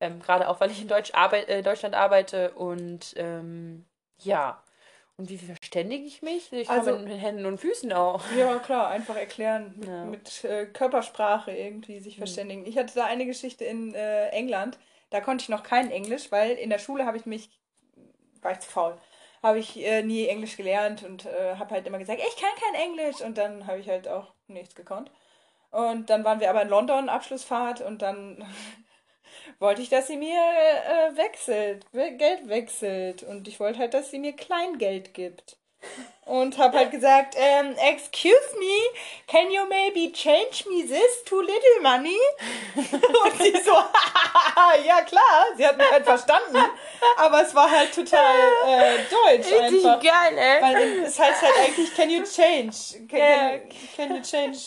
Ähm, Gerade auch, weil ich in Deutsch arbeit, äh, Deutschland arbeite und ähm, ja. Und wie verständige ich mich? Ich kann Also- mit, mit Händen und Füßen auch. Ja, klar, einfach erklären. Mit, *laughs* Ja. mit äh, Körpersprache irgendwie sich verständigen. Ich hatte da eine Geschichte in äh, England. Da konnte ich noch kein Englisch, weil in der Schule habe ich mich, war ich zu faul, habe ich äh, nie Englisch gelernt und äh, habe halt immer gesagt, ich kann kein Englisch. Und dann habe ich halt auch nichts gekonnt. Und dann waren wir aber in London, Abschlussfahrt, und dann wollte ich, dass sie mir äh, wechselt, we- Geld wechselt. Und ich wollte halt, dass sie mir Kleingeld gibt. Und habe halt gesagt, ähm, excuse me, can you maybe change me this to little money? Und sie so, *laughs* ja klar, sie hat mich halt verstanden, aber es war halt total äh, deutsch einfach. geil, ey. Weil es heißt halt eigentlich, can you change? Can, can, can you change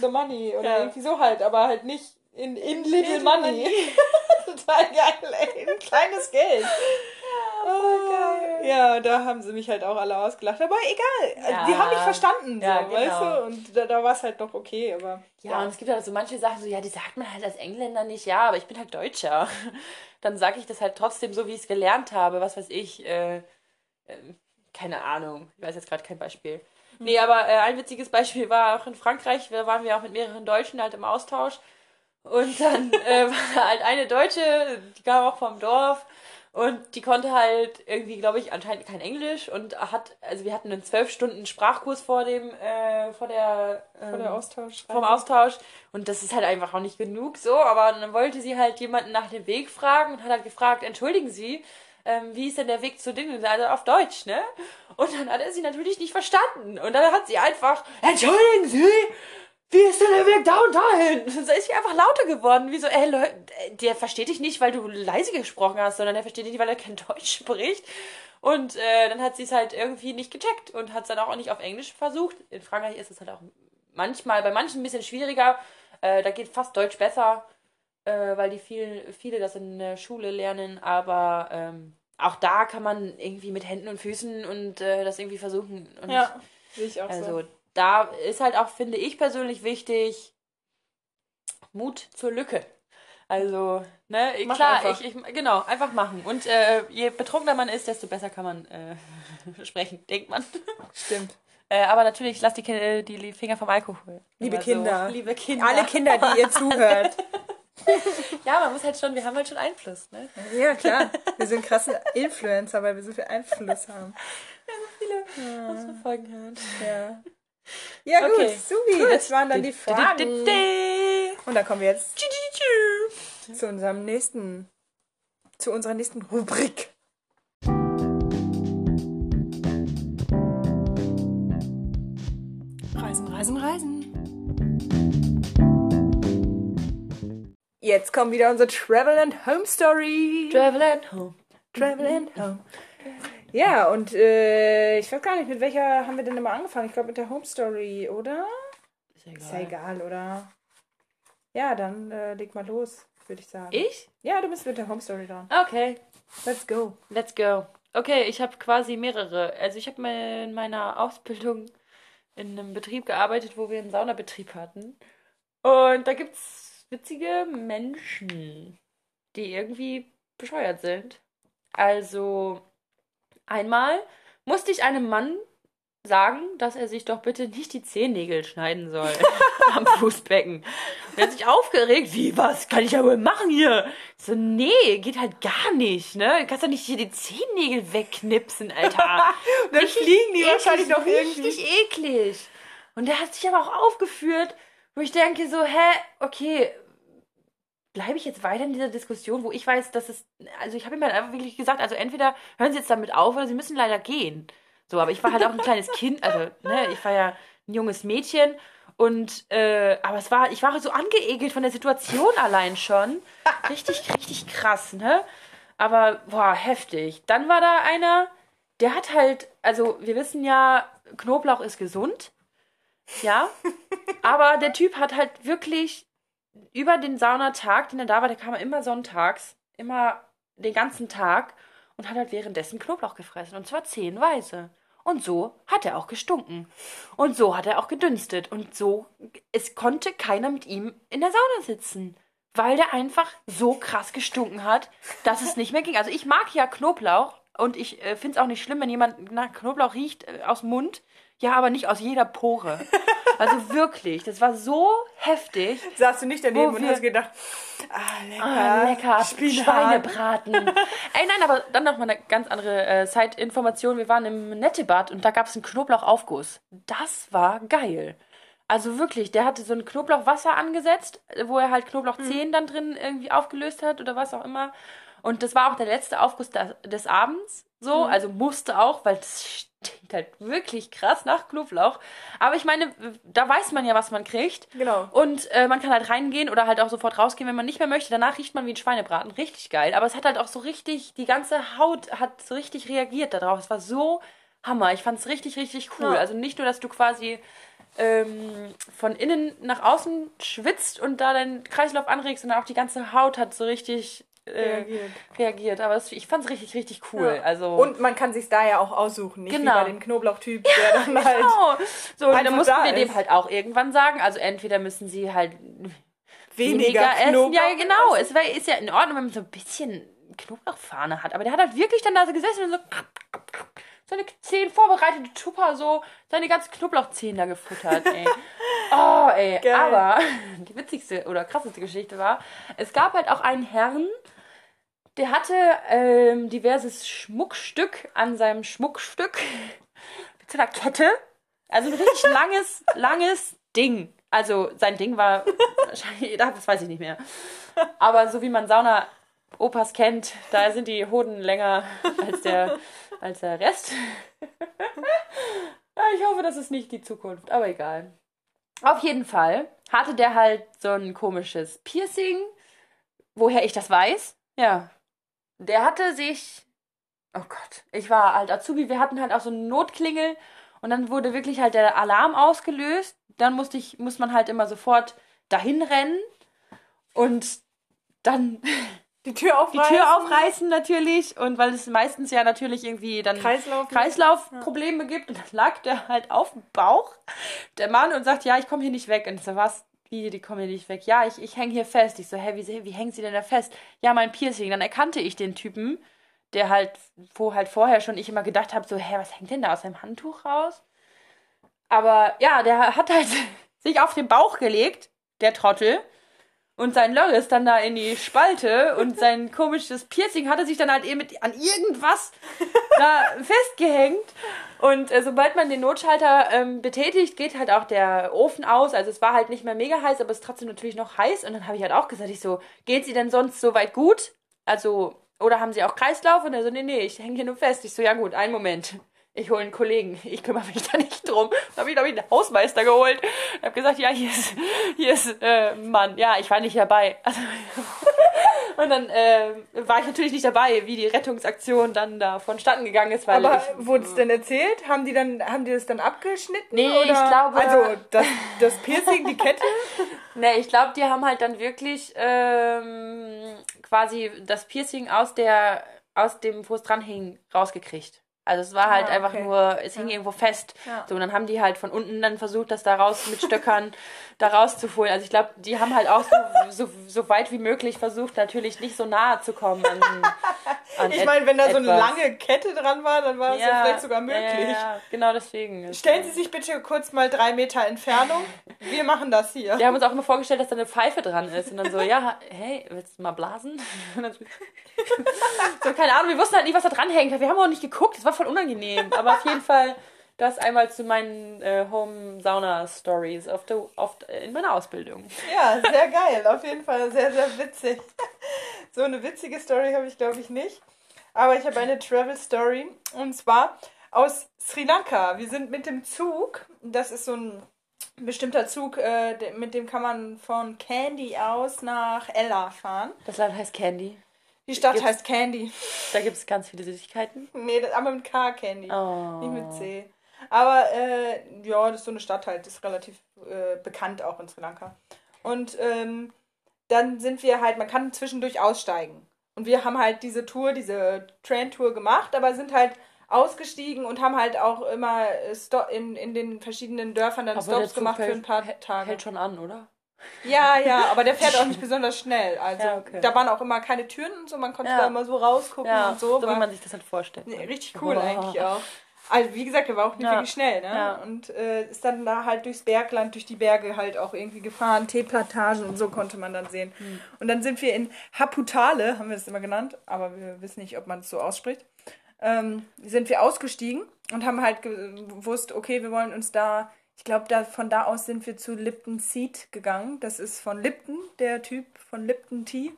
the money? Oder Ja. irgendwie so halt, aber halt nicht in, in little Little money. *laughs* Total geil, ey. Ein kleines Geld. voll geil. Ja, da haben sie mich halt auch alle ausgelacht. Aber egal, Ja. die haben mich verstanden, so, Ja, genau. weißt du? Und da, da war es halt noch okay, aber. Ja, und es gibt halt so manche Sachen, so, ja, die sagt man halt als Engländer nicht, ja, aber ich bin halt Deutscher. *laughs* Dann sage ich das halt trotzdem so, wie ich es gelernt habe, was weiß ich, äh, ähm, keine Ahnung, ich weiß jetzt gerade kein Beispiel. Nee, aber äh, ein witziges Beispiel war auch in Frankreich, da waren wir auch mit mehreren Deutschen halt im Austausch. Und dann äh, *laughs* war halt eine Deutsche, die kam auch vom Dorf und die konnte halt irgendwie, glaube ich, anscheinend kein Englisch und hat, also wir hatten einen zwölf Stunden Sprachkurs vor dem, äh, vor der, ähm, Vor der Austausch. vom Austausch. Und das ist halt einfach auch nicht genug so. Aber dann wollte sie halt jemanden nach dem Weg fragen und hat halt gefragt, entschuldigen Sie, ähm, wie ist denn der Weg zu Dingen? Also auf Deutsch, ne? Und dann hat er sie natürlich nicht verstanden. Und dann hat sie einfach, entschuldigen Sie, wie ist denn der Weg da und dahin? Dann ist sie einfach lauter geworden. Wie so, ey, Leute, der versteht dich nicht, weil du leise gesprochen hast, sondern der versteht dich nicht, weil er kein *laughs* Deutsch spricht. Und äh, dann hat sie es halt irgendwie nicht gecheckt und hat es dann auch nicht auf Englisch versucht. In Frankreich ist es halt auch manchmal, bei manchen ein bisschen schwieriger. Äh, da geht fast Deutsch besser, äh, weil die viel, viele das in der Schule lernen. Aber ähm, auch da kann man irgendwie mit Händen und Füßen und äh, das irgendwie versuchen. Und Ja, sehe ich auch also so. Da ist halt auch, finde ich persönlich wichtig, Mut zur Lücke. Also, ne, Mach klar, einfach. ich, ich, genau, einfach machen. Und äh, je betrunkener man ist, desto besser kann man äh, *laughs* sprechen, denkt man. Stimmt. Äh, aber natürlich, lasst die, Ki- die Finger vom Alkohol. Liebe Immer Kinder. So. Liebe Kinder. Alle Kinder, die ihr *laughs* zuhört. *laughs* Ja, man muss halt schon, wir haben halt schon Einfluss, ne? Ja, klar. Wir sind krasse Influencer, weil wir so viel Einfluss haben. Unsere Folgen hören. Ja. Ja, gut, Okay. Subi, das waren dann die Di- di- Fragen. Und dann kommen wir jetzt zu unserem nächsten, zu unserer nächsten Rubrik. Reisen, reisen, reisen. Jetzt kommt wieder unsere Travel and Home Story. Travel at home. Travel and Home. Ja, und äh, ich weiß gar nicht, mit welcher haben wir denn immer angefangen? Ich glaube mit der Home Story, oder? Ist ja egal. Ist ja egal, oder? Ja, dann äh, leg mal los, würde ich sagen. Ich? Ja, du bist mit der Home Story dran. Okay, Let's go. let's go. Okay, ich habe quasi mehrere. Also ich habe in meiner Ausbildung in einem Betrieb gearbeitet, wo wir einen Saunabetrieb hatten. Und da gibt's witzige Menschen, die irgendwie bescheuert sind. Also einmal musste ich einem Mann sagen, dass er sich doch bitte nicht die Zehennägel schneiden soll *laughs* am Fußbecken. Und er hat sich aufgeregt. Wie, was kann ich ja wohl machen hier? Ich So, nee, geht halt gar nicht, ne? Du kannst doch nicht hier die Zehennägel wegknipsen, Alter. *laughs* Dann Richtig fliegen die wahrscheinlich noch irgendwie. Richtig eklig. Und der hat sich aber auch aufgeführt, wo ich denke so, hä, okay, bleibe ich jetzt weiter in dieser Diskussion, wo ich weiß, dass es, also ich habe ihm halt einfach wirklich gesagt, also entweder hören Sie jetzt damit auf oder Sie müssen leider gehen. So, aber ich war halt auch ein kleines Kind, also, ne, ich war ja ein junges Mädchen und, äh, aber es war, ich war so angeekelt von der Situation allein schon. Richtig, richtig krass, ne? Aber, boah, heftig. Dann war da einer, der hat halt, also wir wissen ja, Knoblauch ist gesund. Ja. Aber der Typ hat halt wirklich über den Saunatag, den er da war, der kam immer sonntags, immer den ganzen Tag und hat halt währenddessen Knoblauch gefressen. Und zwar zehnweise. Und so hat er auch gestunken. Und so hat er auch gedünstet. Und so, es konnte keiner mit ihm in der Sauna sitzen. Weil der einfach so krass gestunken hat, dass es nicht mehr ging. Also ich mag ja Knoblauch und ich äh, finde es auch nicht schlimm, wenn jemand nach Knoblauch riecht äh, aus dem Mund. Ja, aber nicht aus jeder Pore. Also *laughs* wirklich, das war so heftig. Saß du nicht daneben und hast gedacht, ah, lecker, Ah, lecker, Spinat. Schweinebraten. *laughs* Ey, nein, aber dann noch mal eine ganz andere äh, Side-Information. Wir waren im Nettebad und da gab es einen Knoblauchaufguss. Das war geil. Also wirklich, der hatte so ein Knoblauchwasser angesetzt, wo er halt Knoblauchzehen dann drin irgendwie aufgelöst hat oder was auch immer. Und das war auch der letzte Aufguss des, des Abends. So, also musste auch, weil das stinkt halt wirklich krass nach Knoblauch. Aber ich meine, da weiß man ja, was man kriegt. Genau. Und äh, man kann halt reingehen oder halt auch sofort rausgehen, wenn man nicht mehr möchte. Danach riecht man wie ein Schweinebraten. Richtig geil. Aber es hat halt auch so richtig, die ganze Haut hat so richtig reagiert darauf. Es war so Hammer. Ich fand es richtig, richtig cool. Ja. Also nicht nur, dass du quasi ähm, von innen nach außen schwitzt und da deinen Kreislauf anregst, sondern auch die ganze Haut hat so richtig äh, Reagiert. reagiert. Aber es, ich fand es richtig, richtig cool. Ja. Also Und man kann sich da ja auch aussuchen, nicht Genau. wie bei dem Knoblauchtyp, der dann halt Genau. So, und dann mussten da wir dem ist. halt auch irgendwann sagen, also entweder müssen sie halt weniger, essen. Knoblauch Ja, genau. Es wär, ist ja in Ordnung, wenn man so ein bisschen Knoblauchfahne hat. Aber der hat halt wirklich dann da so gesessen und so seine zehn vorbereitete Tupper so seine ganzen Knoblauchzehen da gefuttert, ey. *laughs* Oh, ey. Geil. Aber *laughs* die witzigste oder krasseste Geschichte war, es gab halt auch einen Herrn, der hatte ähm, diverses Schmuckstück an seinem Schmuckstück *laughs* mit so einer Kette. Also ein richtig langes, langes Ding. Also sein Ding war wahrscheinlich, das weiß ich nicht mehr. Aber so wie man Sauna-Opas kennt, da sind die Hoden länger als der, als der Rest. *laughs* Ja, ich hoffe, das ist nicht die Zukunft, aber egal. Auf jeden Fall hatte der halt so ein komisches Piercing. Woher ich das weiß? Ja. Der hatte sich. Oh Gott. Ich war halt Azubi, wir hatten halt auch so eine Notklingel und dann wurde wirklich halt der Alarm ausgelöst. Dann musste ich, muss man halt immer sofort dahin rennen und dann *laughs* die Tür die aufreißen. Tür aufreißen natürlich und weil es meistens ja natürlich irgendwie dann Kreislauf. Kreislaufprobleme gibt und dann lag der halt auf dem Bauch, der Mann, und sagt, ja, ich komme hier nicht weg. Und ich so, was? Wie, die kommen hier nicht weg? Ja, ich, ich hänge hier fest. Ich so, hä, wie, wie hängen sie denn da fest? Ja, mein Piercing. Dann erkannte ich den Typen, der halt, wo halt vorher schon ich immer gedacht habe, so, hä, was hängt denn da aus seinem Handtuch raus? Aber ja, der hat halt *laughs* sich auf den Bauch gelegt, der Trottel. Und sein Loch ist dann da in die Spalte und *laughs* sein komisches Piercing hatte sich dann halt eben mit, an irgendwas da *laughs* festgehängt. Und äh, sobald man den Notschalter ähm, betätigt, geht halt auch der Ofen aus. Also es war halt nicht mehr mega heiß, aber es ist trotzdem natürlich noch heiß. Und dann habe ich halt auch gesagt, ich so, geht sie denn sonst so weit gut? Also, oder haben sie auch Kreislauf? Und er so, nee, nee, ich hänge hier nur fest. Ich so, ja gut, einen Moment. Ich hole einen Kollegen. Ich kümmere mich da nicht drum. Dann habe ich, glaube ich, einen Hausmeister geholt. Und habe gesagt, ja, hier ist, hier ist äh, Mann. Ja, ich war nicht dabei. Also, *laughs* Und dann äh, war ich natürlich nicht dabei, wie die Rettungsaktion dann da vonstatten gegangen ist. Weil Aber ich, wurde es denn erzählt? Haben die dann, haben die das dann abgeschnitten? Nee, oder? ich glaube- Also das, das Piercing, die Kette? *laughs* Nee, ich glaube, die haben halt dann wirklich ähm, quasi das Piercing aus der, aus dem, wo es dran hing, rausgekriegt. Also es war halt Ah, einfach okay. nur, es hing irgendwo fest. Ja. So, und dann haben die halt von unten dann versucht, das da raus mit Stöckern *laughs* da rauszuholen. Also ich glaube, die haben halt auch so, so, so weit wie möglich versucht, natürlich nicht so nahe zu kommen an, an Ich meine, wenn da so eine etwas. lange Kette dran war, dann war es ja, vielleicht sogar möglich. Ja, ja, ja, genau deswegen. Stellen Sie sich bitte kurz mal drei Meter Entfernung. Wir machen das hier. Wir haben uns auch immer vorgestellt, dass da eine Pfeife dran ist. Und dann so, ja, hey, willst du mal blasen? *laughs* So, keine Ahnung, wir wussten halt nicht, was da dran hängt. Wir haben auch nicht geguckt, das war voll unangenehm. Aber auf jeden Fall, das einmal zu meinen äh, Home-Sauna-Stories auf der, auf, in meiner Ausbildung. Ja, sehr geil. Auf jeden Fall sehr, sehr witzig. So eine witzige Story habe ich, glaube ich, nicht. Aber ich habe eine Travel-Story. Und zwar aus Sri Lanka. Wir sind mit dem Zug. Das ist so ein bestimmter Zug, äh, mit dem kann man von Candy aus nach Ella fahren. Das Land heißt Candy. Die Stadt Gibt's- heißt Candy. Da gibt es ganz viele Süßigkeiten. Nee, das, aber mit K Candy. Oh. Nicht mit C. Aber äh, ja, das ist so eine Stadt halt, das ist relativ äh, bekannt auch in Sri Lanka. Und ähm, dann sind wir halt, man kann zwischendurch aussteigen. Und wir haben halt diese Tour, diese Train-Tour gemacht, aber sind halt ausgestiegen und haben halt auch immer äh, Sto in, in den verschiedenen Dörfern dann Aber Stops gemacht für hält- ein paar Tage. Hält schon an, oder? Ja, ja, aber der fährt auch nicht *laughs* besonders schnell. Also Ja, okay. da waren auch immer keine Türen und so, man konnte Ja. da immer so rausgucken Ja, und so. so wie man sich das halt vorstellt. Nee, richtig cool Oh. eigentlich auch. Also wie gesagt, er war auch nicht wirklich schnell, ne? Und äh, ist dann da halt durchs Bergland, durch die Berge halt auch irgendwie gefahren, Teeplantagen und so konnte man dann sehen. Hm. Und dann sind wir in Haputale, haben wir das immer genannt, aber wir wissen nicht, ob man es so ausspricht. Ähm, sind wir ausgestiegen und haben halt gewusst, okay, wir wollen uns da, ich glaube, da, von da aus sind wir zu Lipton Seed gegangen. Das ist von Lipton, der Typ von Lipton Tea,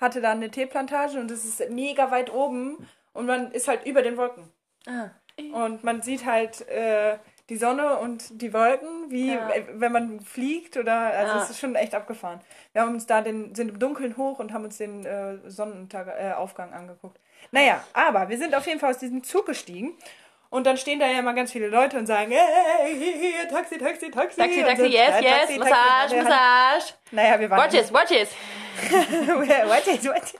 hatte da eine Teeplantage und das ist mega weit oben und man ist halt über den Wolken. Ah. Und man sieht halt äh, die Sonne und die Wolken, wie Ja. äh, wenn man fliegt oder also Ja. es ist schon echt abgefahren. Wir haben uns da den sind im Dunkeln hoch und haben uns den äh, Sonnenaufgang äh, angeguckt. Naja, aber wir sind auf jeden Fall aus diesem Zug gestiegen. Und dann stehen da ja immer ganz viele Leute und sagen, hey, hier, hier, Taxi, Taxi, Taxi. Taxi, Taxi, so, yes, äh, yes, Taxi, Taxi. Massage, hat- Massage. Naja, wir waren Watch it, watch it. what is, what is?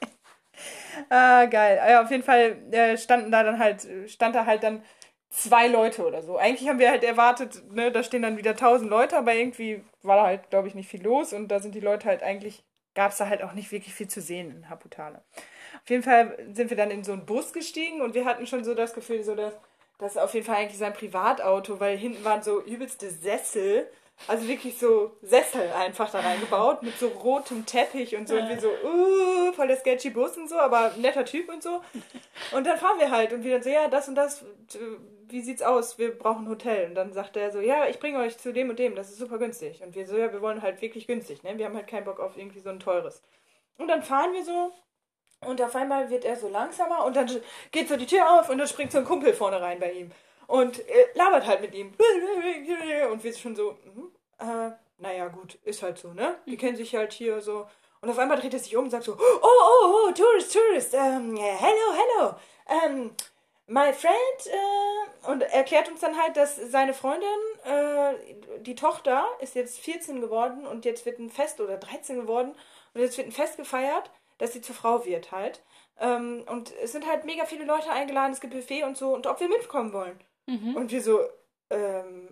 Ah, geil. Ja, auf jeden Fall äh, standen da dann halt, stand da halt dann zwei Leute oder so. Eigentlich haben wir halt erwartet, ne, da stehen dann wieder tausend Leute, aber irgendwie war da halt, glaube ich, nicht viel los und da sind die Leute halt eigentlich, gab es da halt auch nicht wirklich viel zu sehen in Haputale. Auf jeden Fall sind wir dann in so einen Bus gestiegen und wir hatten schon so das Gefühl, so dass das ist auf jeden Fall eigentlich sein Privatauto, weil hinten waren so übelste Sessel. Also wirklich so Sessel einfach da reingebaut mit so rotem Teppich und so. Und wir so, uh, voll der sketchy Bus und so, aber netter Typ und so. Und dann fahren wir halt und wir dann so, ja, das und das, wie sieht's aus? Wir brauchen ein Hotel. Und dann sagt er so, ja, ich bringe euch zu dem und dem, das ist super günstig. Und wir so, ja, wir wollen halt wirklich günstig, ne? Wir haben halt keinen Bock auf irgendwie so ein teures. Und dann fahren wir so und auf einmal wird er so langsamer und dann geht so die Tür auf und dann springt so ein Kumpel vorne rein bei ihm und labert halt mit ihm. Und wir sind schon so, mhm, äh, naja, gut, ist halt so, ne? Die kennen sich halt hier so. Und auf einmal dreht er sich um und sagt so, oh, oh, oh, Tourist, Tourist, ähm, yeah, hello, hello, ähm, my friend, äh, und erklärt uns dann halt, dass seine Freundin, äh, die Tochter ist jetzt 14 geworden und jetzt wird ein Fest oder 13 geworden und jetzt wird ein Fest gefeiert, dass sie zur Frau wird halt. Ähm, und es sind halt mega viele Leute eingeladen, es gibt Buffet und so, und ob wir mitkommen wollen. Und wir so, ähm,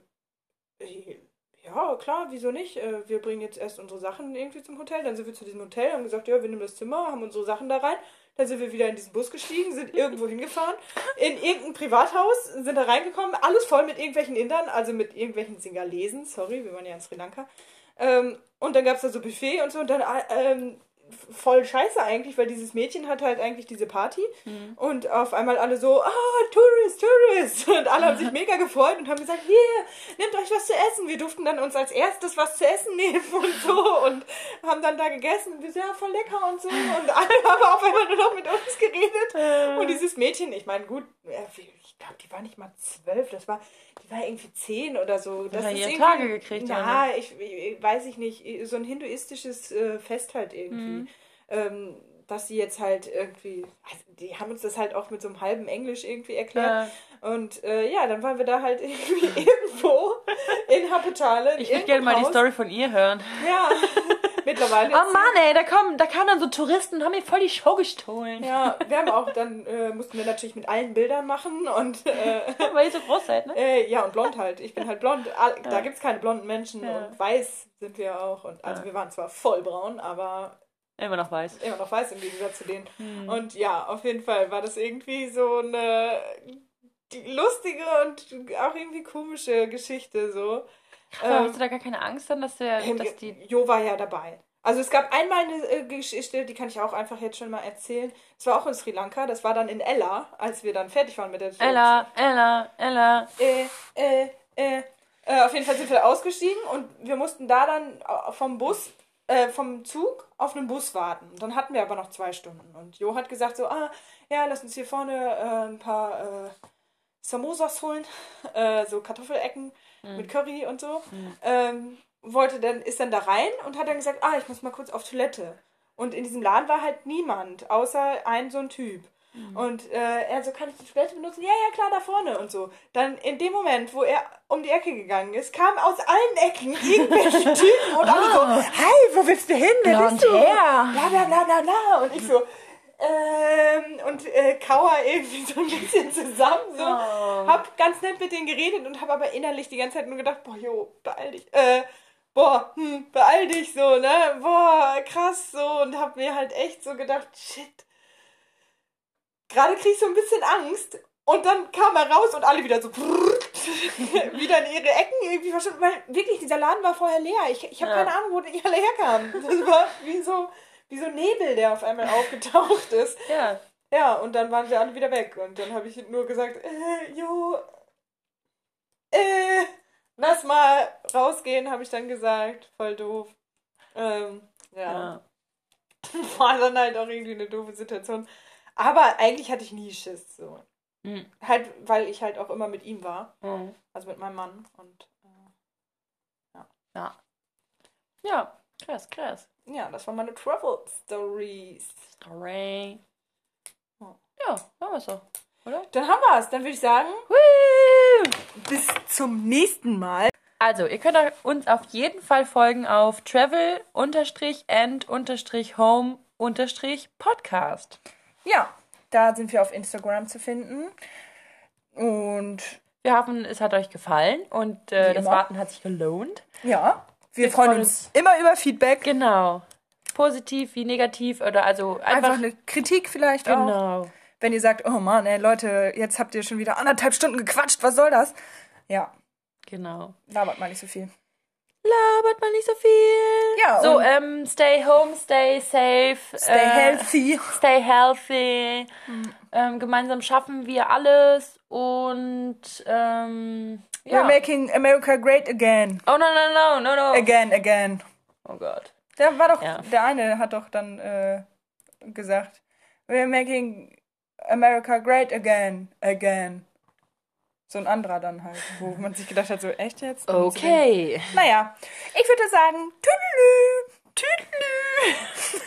ja, klar, wieso nicht? Äh, Wir bringen jetzt erst unsere Sachen irgendwie zum Hotel. Dann sind wir zu diesem Hotel, haben gesagt, ja, wir nehmen das Zimmer, haben unsere Sachen da rein. Dann sind wir wieder in diesen Bus gestiegen, sind *laughs* irgendwo hingefahren, in irgendein Privathaus, sind da reingekommen, alles voll mit irgendwelchen Indern, also mit irgendwelchen Singalesen, sorry, wir waren ja in Sri Lanka. Ähm, und dann gab es da so Buffet und so und dann ähm, voll scheiße eigentlich, weil dieses Mädchen hat halt eigentlich diese Party und auf einmal alle so, ah, Tourist, Tourist *laughs* und alle haben sich *laughs* mega gefreut und haben gesagt, hier, nehmt euch was zu essen. Wir durften dann uns als erstes was zu essen *laughs* nehmen und so und haben dann da gegessen und wir so, ja, voll lecker und so und alle haben auf einmal nur noch mit uns geredet und dieses Mädchen, ich meine, gut, äh, ich glaube, die war nicht mal zwölf, das war, die war irgendwie zehn oder so. Das ist ihre irgendwie- Tage gekriegt, Na, ich, ich weiß ich nicht, so ein hinduistisches äh, Fest halt irgendwie. Mhm. Ähm, dass sie jetzt halt irgendwie, also die haben uns das halt auch mit so einem halben Englisch irgendwie erklärt. Und äh, ja, dann waren wir da halt *laughs* irgendwie irgendwo in Hapetale. Ich würde gerne mal die Story von ihr hören. Ja, *laughs* mittlerweile. Oh Mann, ey, da, kommen, da kamen dann so Touristen und haben mir voll die Show gestohlen. Ja, wir haben auch, dann äh, mussten wir natürlich mit allen Bildern machen und äh, *laughs* Weil ihr so groß seid, ne? äh, ja, und blond halt. Ich bin halt blond. Da Ja. gibt's keine blonden Menschen Ja. und weiß sind wir auch. Und also Ja. wir waren zwar voll braun, aber Immer noch weiß. immer noch weiß im Gegensatz zu denen. Hm. Und ja, auf jeden Fall war das irgendwie so eine lustige und auch irgendwie komische Geschichte so. Aber hast du da gar keine Angst dann, dass, der, Ähm, dass die... Jo war ja dabei. Also es gab einmal eine äh, Geschichte, die kann ich auch einfach jetzt schon mal erzählen. Es war auch in Sri Lanka, das war dann in Ella, als wir dann fertig waren mit der Ella, Ella, Ella. Äh, äh, äh, äh, auf jeden Fall sind wir ausgestiegen und wir mussten da dann äh, vom Bus, äh, vom Zug auf einen Bus warten. Und dann hatten wir aber noch zwei Stunden. Und Jo hat gesagt so, ah, ja, lass uns hier vorne äh, ein paar äh, Samosas holen, *laughs* äh, so Kartoffelecken mit Curry und so. Ähm, wollte dann, ist dann da rein und hat dann gesagt, ah, ich muss mal kurz auf Toilette. Und in diesem Laden war halt niemand, außer ein so ein Typ. Und äh, er so, kann ich die Toilette benutzen? Ja, ja, klar, da vorne und so. Dann in dem Moment, wo er um die Ecke gegangen ist, kamen aus allen Ecken irgendwelche *laughs* Typen und alle so, hi, wo willst du hin? Wer Blond bist du? Hair. Bla, bla, bla, bla, bla. Und ich so, ähm, und äh, kauer irgendwie so ein bisschen zusammen. So. Oh. Hab ganz nett mit denen geredet und hab aber innerlich die ganze Zeit nur gedacht, boah, jo, beeil dich. Äh, boah, hm, beeil dich so, ne? Boah, krass so. Und hab mir halt echt so gedacht, shit. Gerade krieg ich so ein bisschen Angst. Und dann kam er raus und alle wieder so *laughs* wieder in ihre Ecken irgendwie verschwunden. Weil wirklich, dieser Laden war vorher leer. Ich, ich habe Ja. keine Ahnung, wo die alle herkamen. Das war wie so, wie so Nebel, der auf einmal aufgetaucht ist. Ja. Ja, und dann waren wir alle wieder weg. Und dann habe ich nur gesagt, äh, jo, äh, lass mal rausgehen, habe ich dann gesagt. Voll doof. Ähm, ja. ja. *laughs* War dann halt auch irgendwie eine doofe Situation. Aber eigentlich hatte ich nie Schiss. So. Hm. Halt, weil ich halt auch immer mit ihm war. Hm. Also mit meinem Mann. Und Ja. Ja, krass, krass. äh, ja, das waren meine Travel Stories. Story. Ja. Ja, machen wir so. Oder? Dann haben wir es. Dann würde ich sagen, Woo! bis zum nächsten Mal. Also, ihr könnt uns auf jeden Fall folgen auf travel-and-home-podcast. Ja, da sind wir auf Instagram zu finden. Und Wir hoffen, es hat euch gefallen und äh, das. Warten hat sich gelohnt. ja, wir, Wir freuen freuen uns immer über Feedback. Genau. Positiv wie negativ oder also einfach. Einfach eine Kritik vielleicht auch. genau. Wenn ihr sagt, oh Mann, ey Leute, jetzt habt ihr schon wieder anderthalb Stunden gequatscht, was soll das? Ja, Genau. labert mal nicht so viel. Labert mal nicht so viel. Ja, So, ähm, stay home, stay safe. Stay äh, healthy. Stay healthy. Ähm, gemeinsam schaffen wir alles und ähm, ja. We're making America great again. Oh no no no no no. Again, again. Oh Gott. Der war doch, Ja. der eine hat doch dann äh, gesagt, we're making America great again, again. So ein anderer dann halt, wo man sich gedacht hat, so echt jetzt? Okay. Naja, ich würde sagen, tüdelü, tüdelü.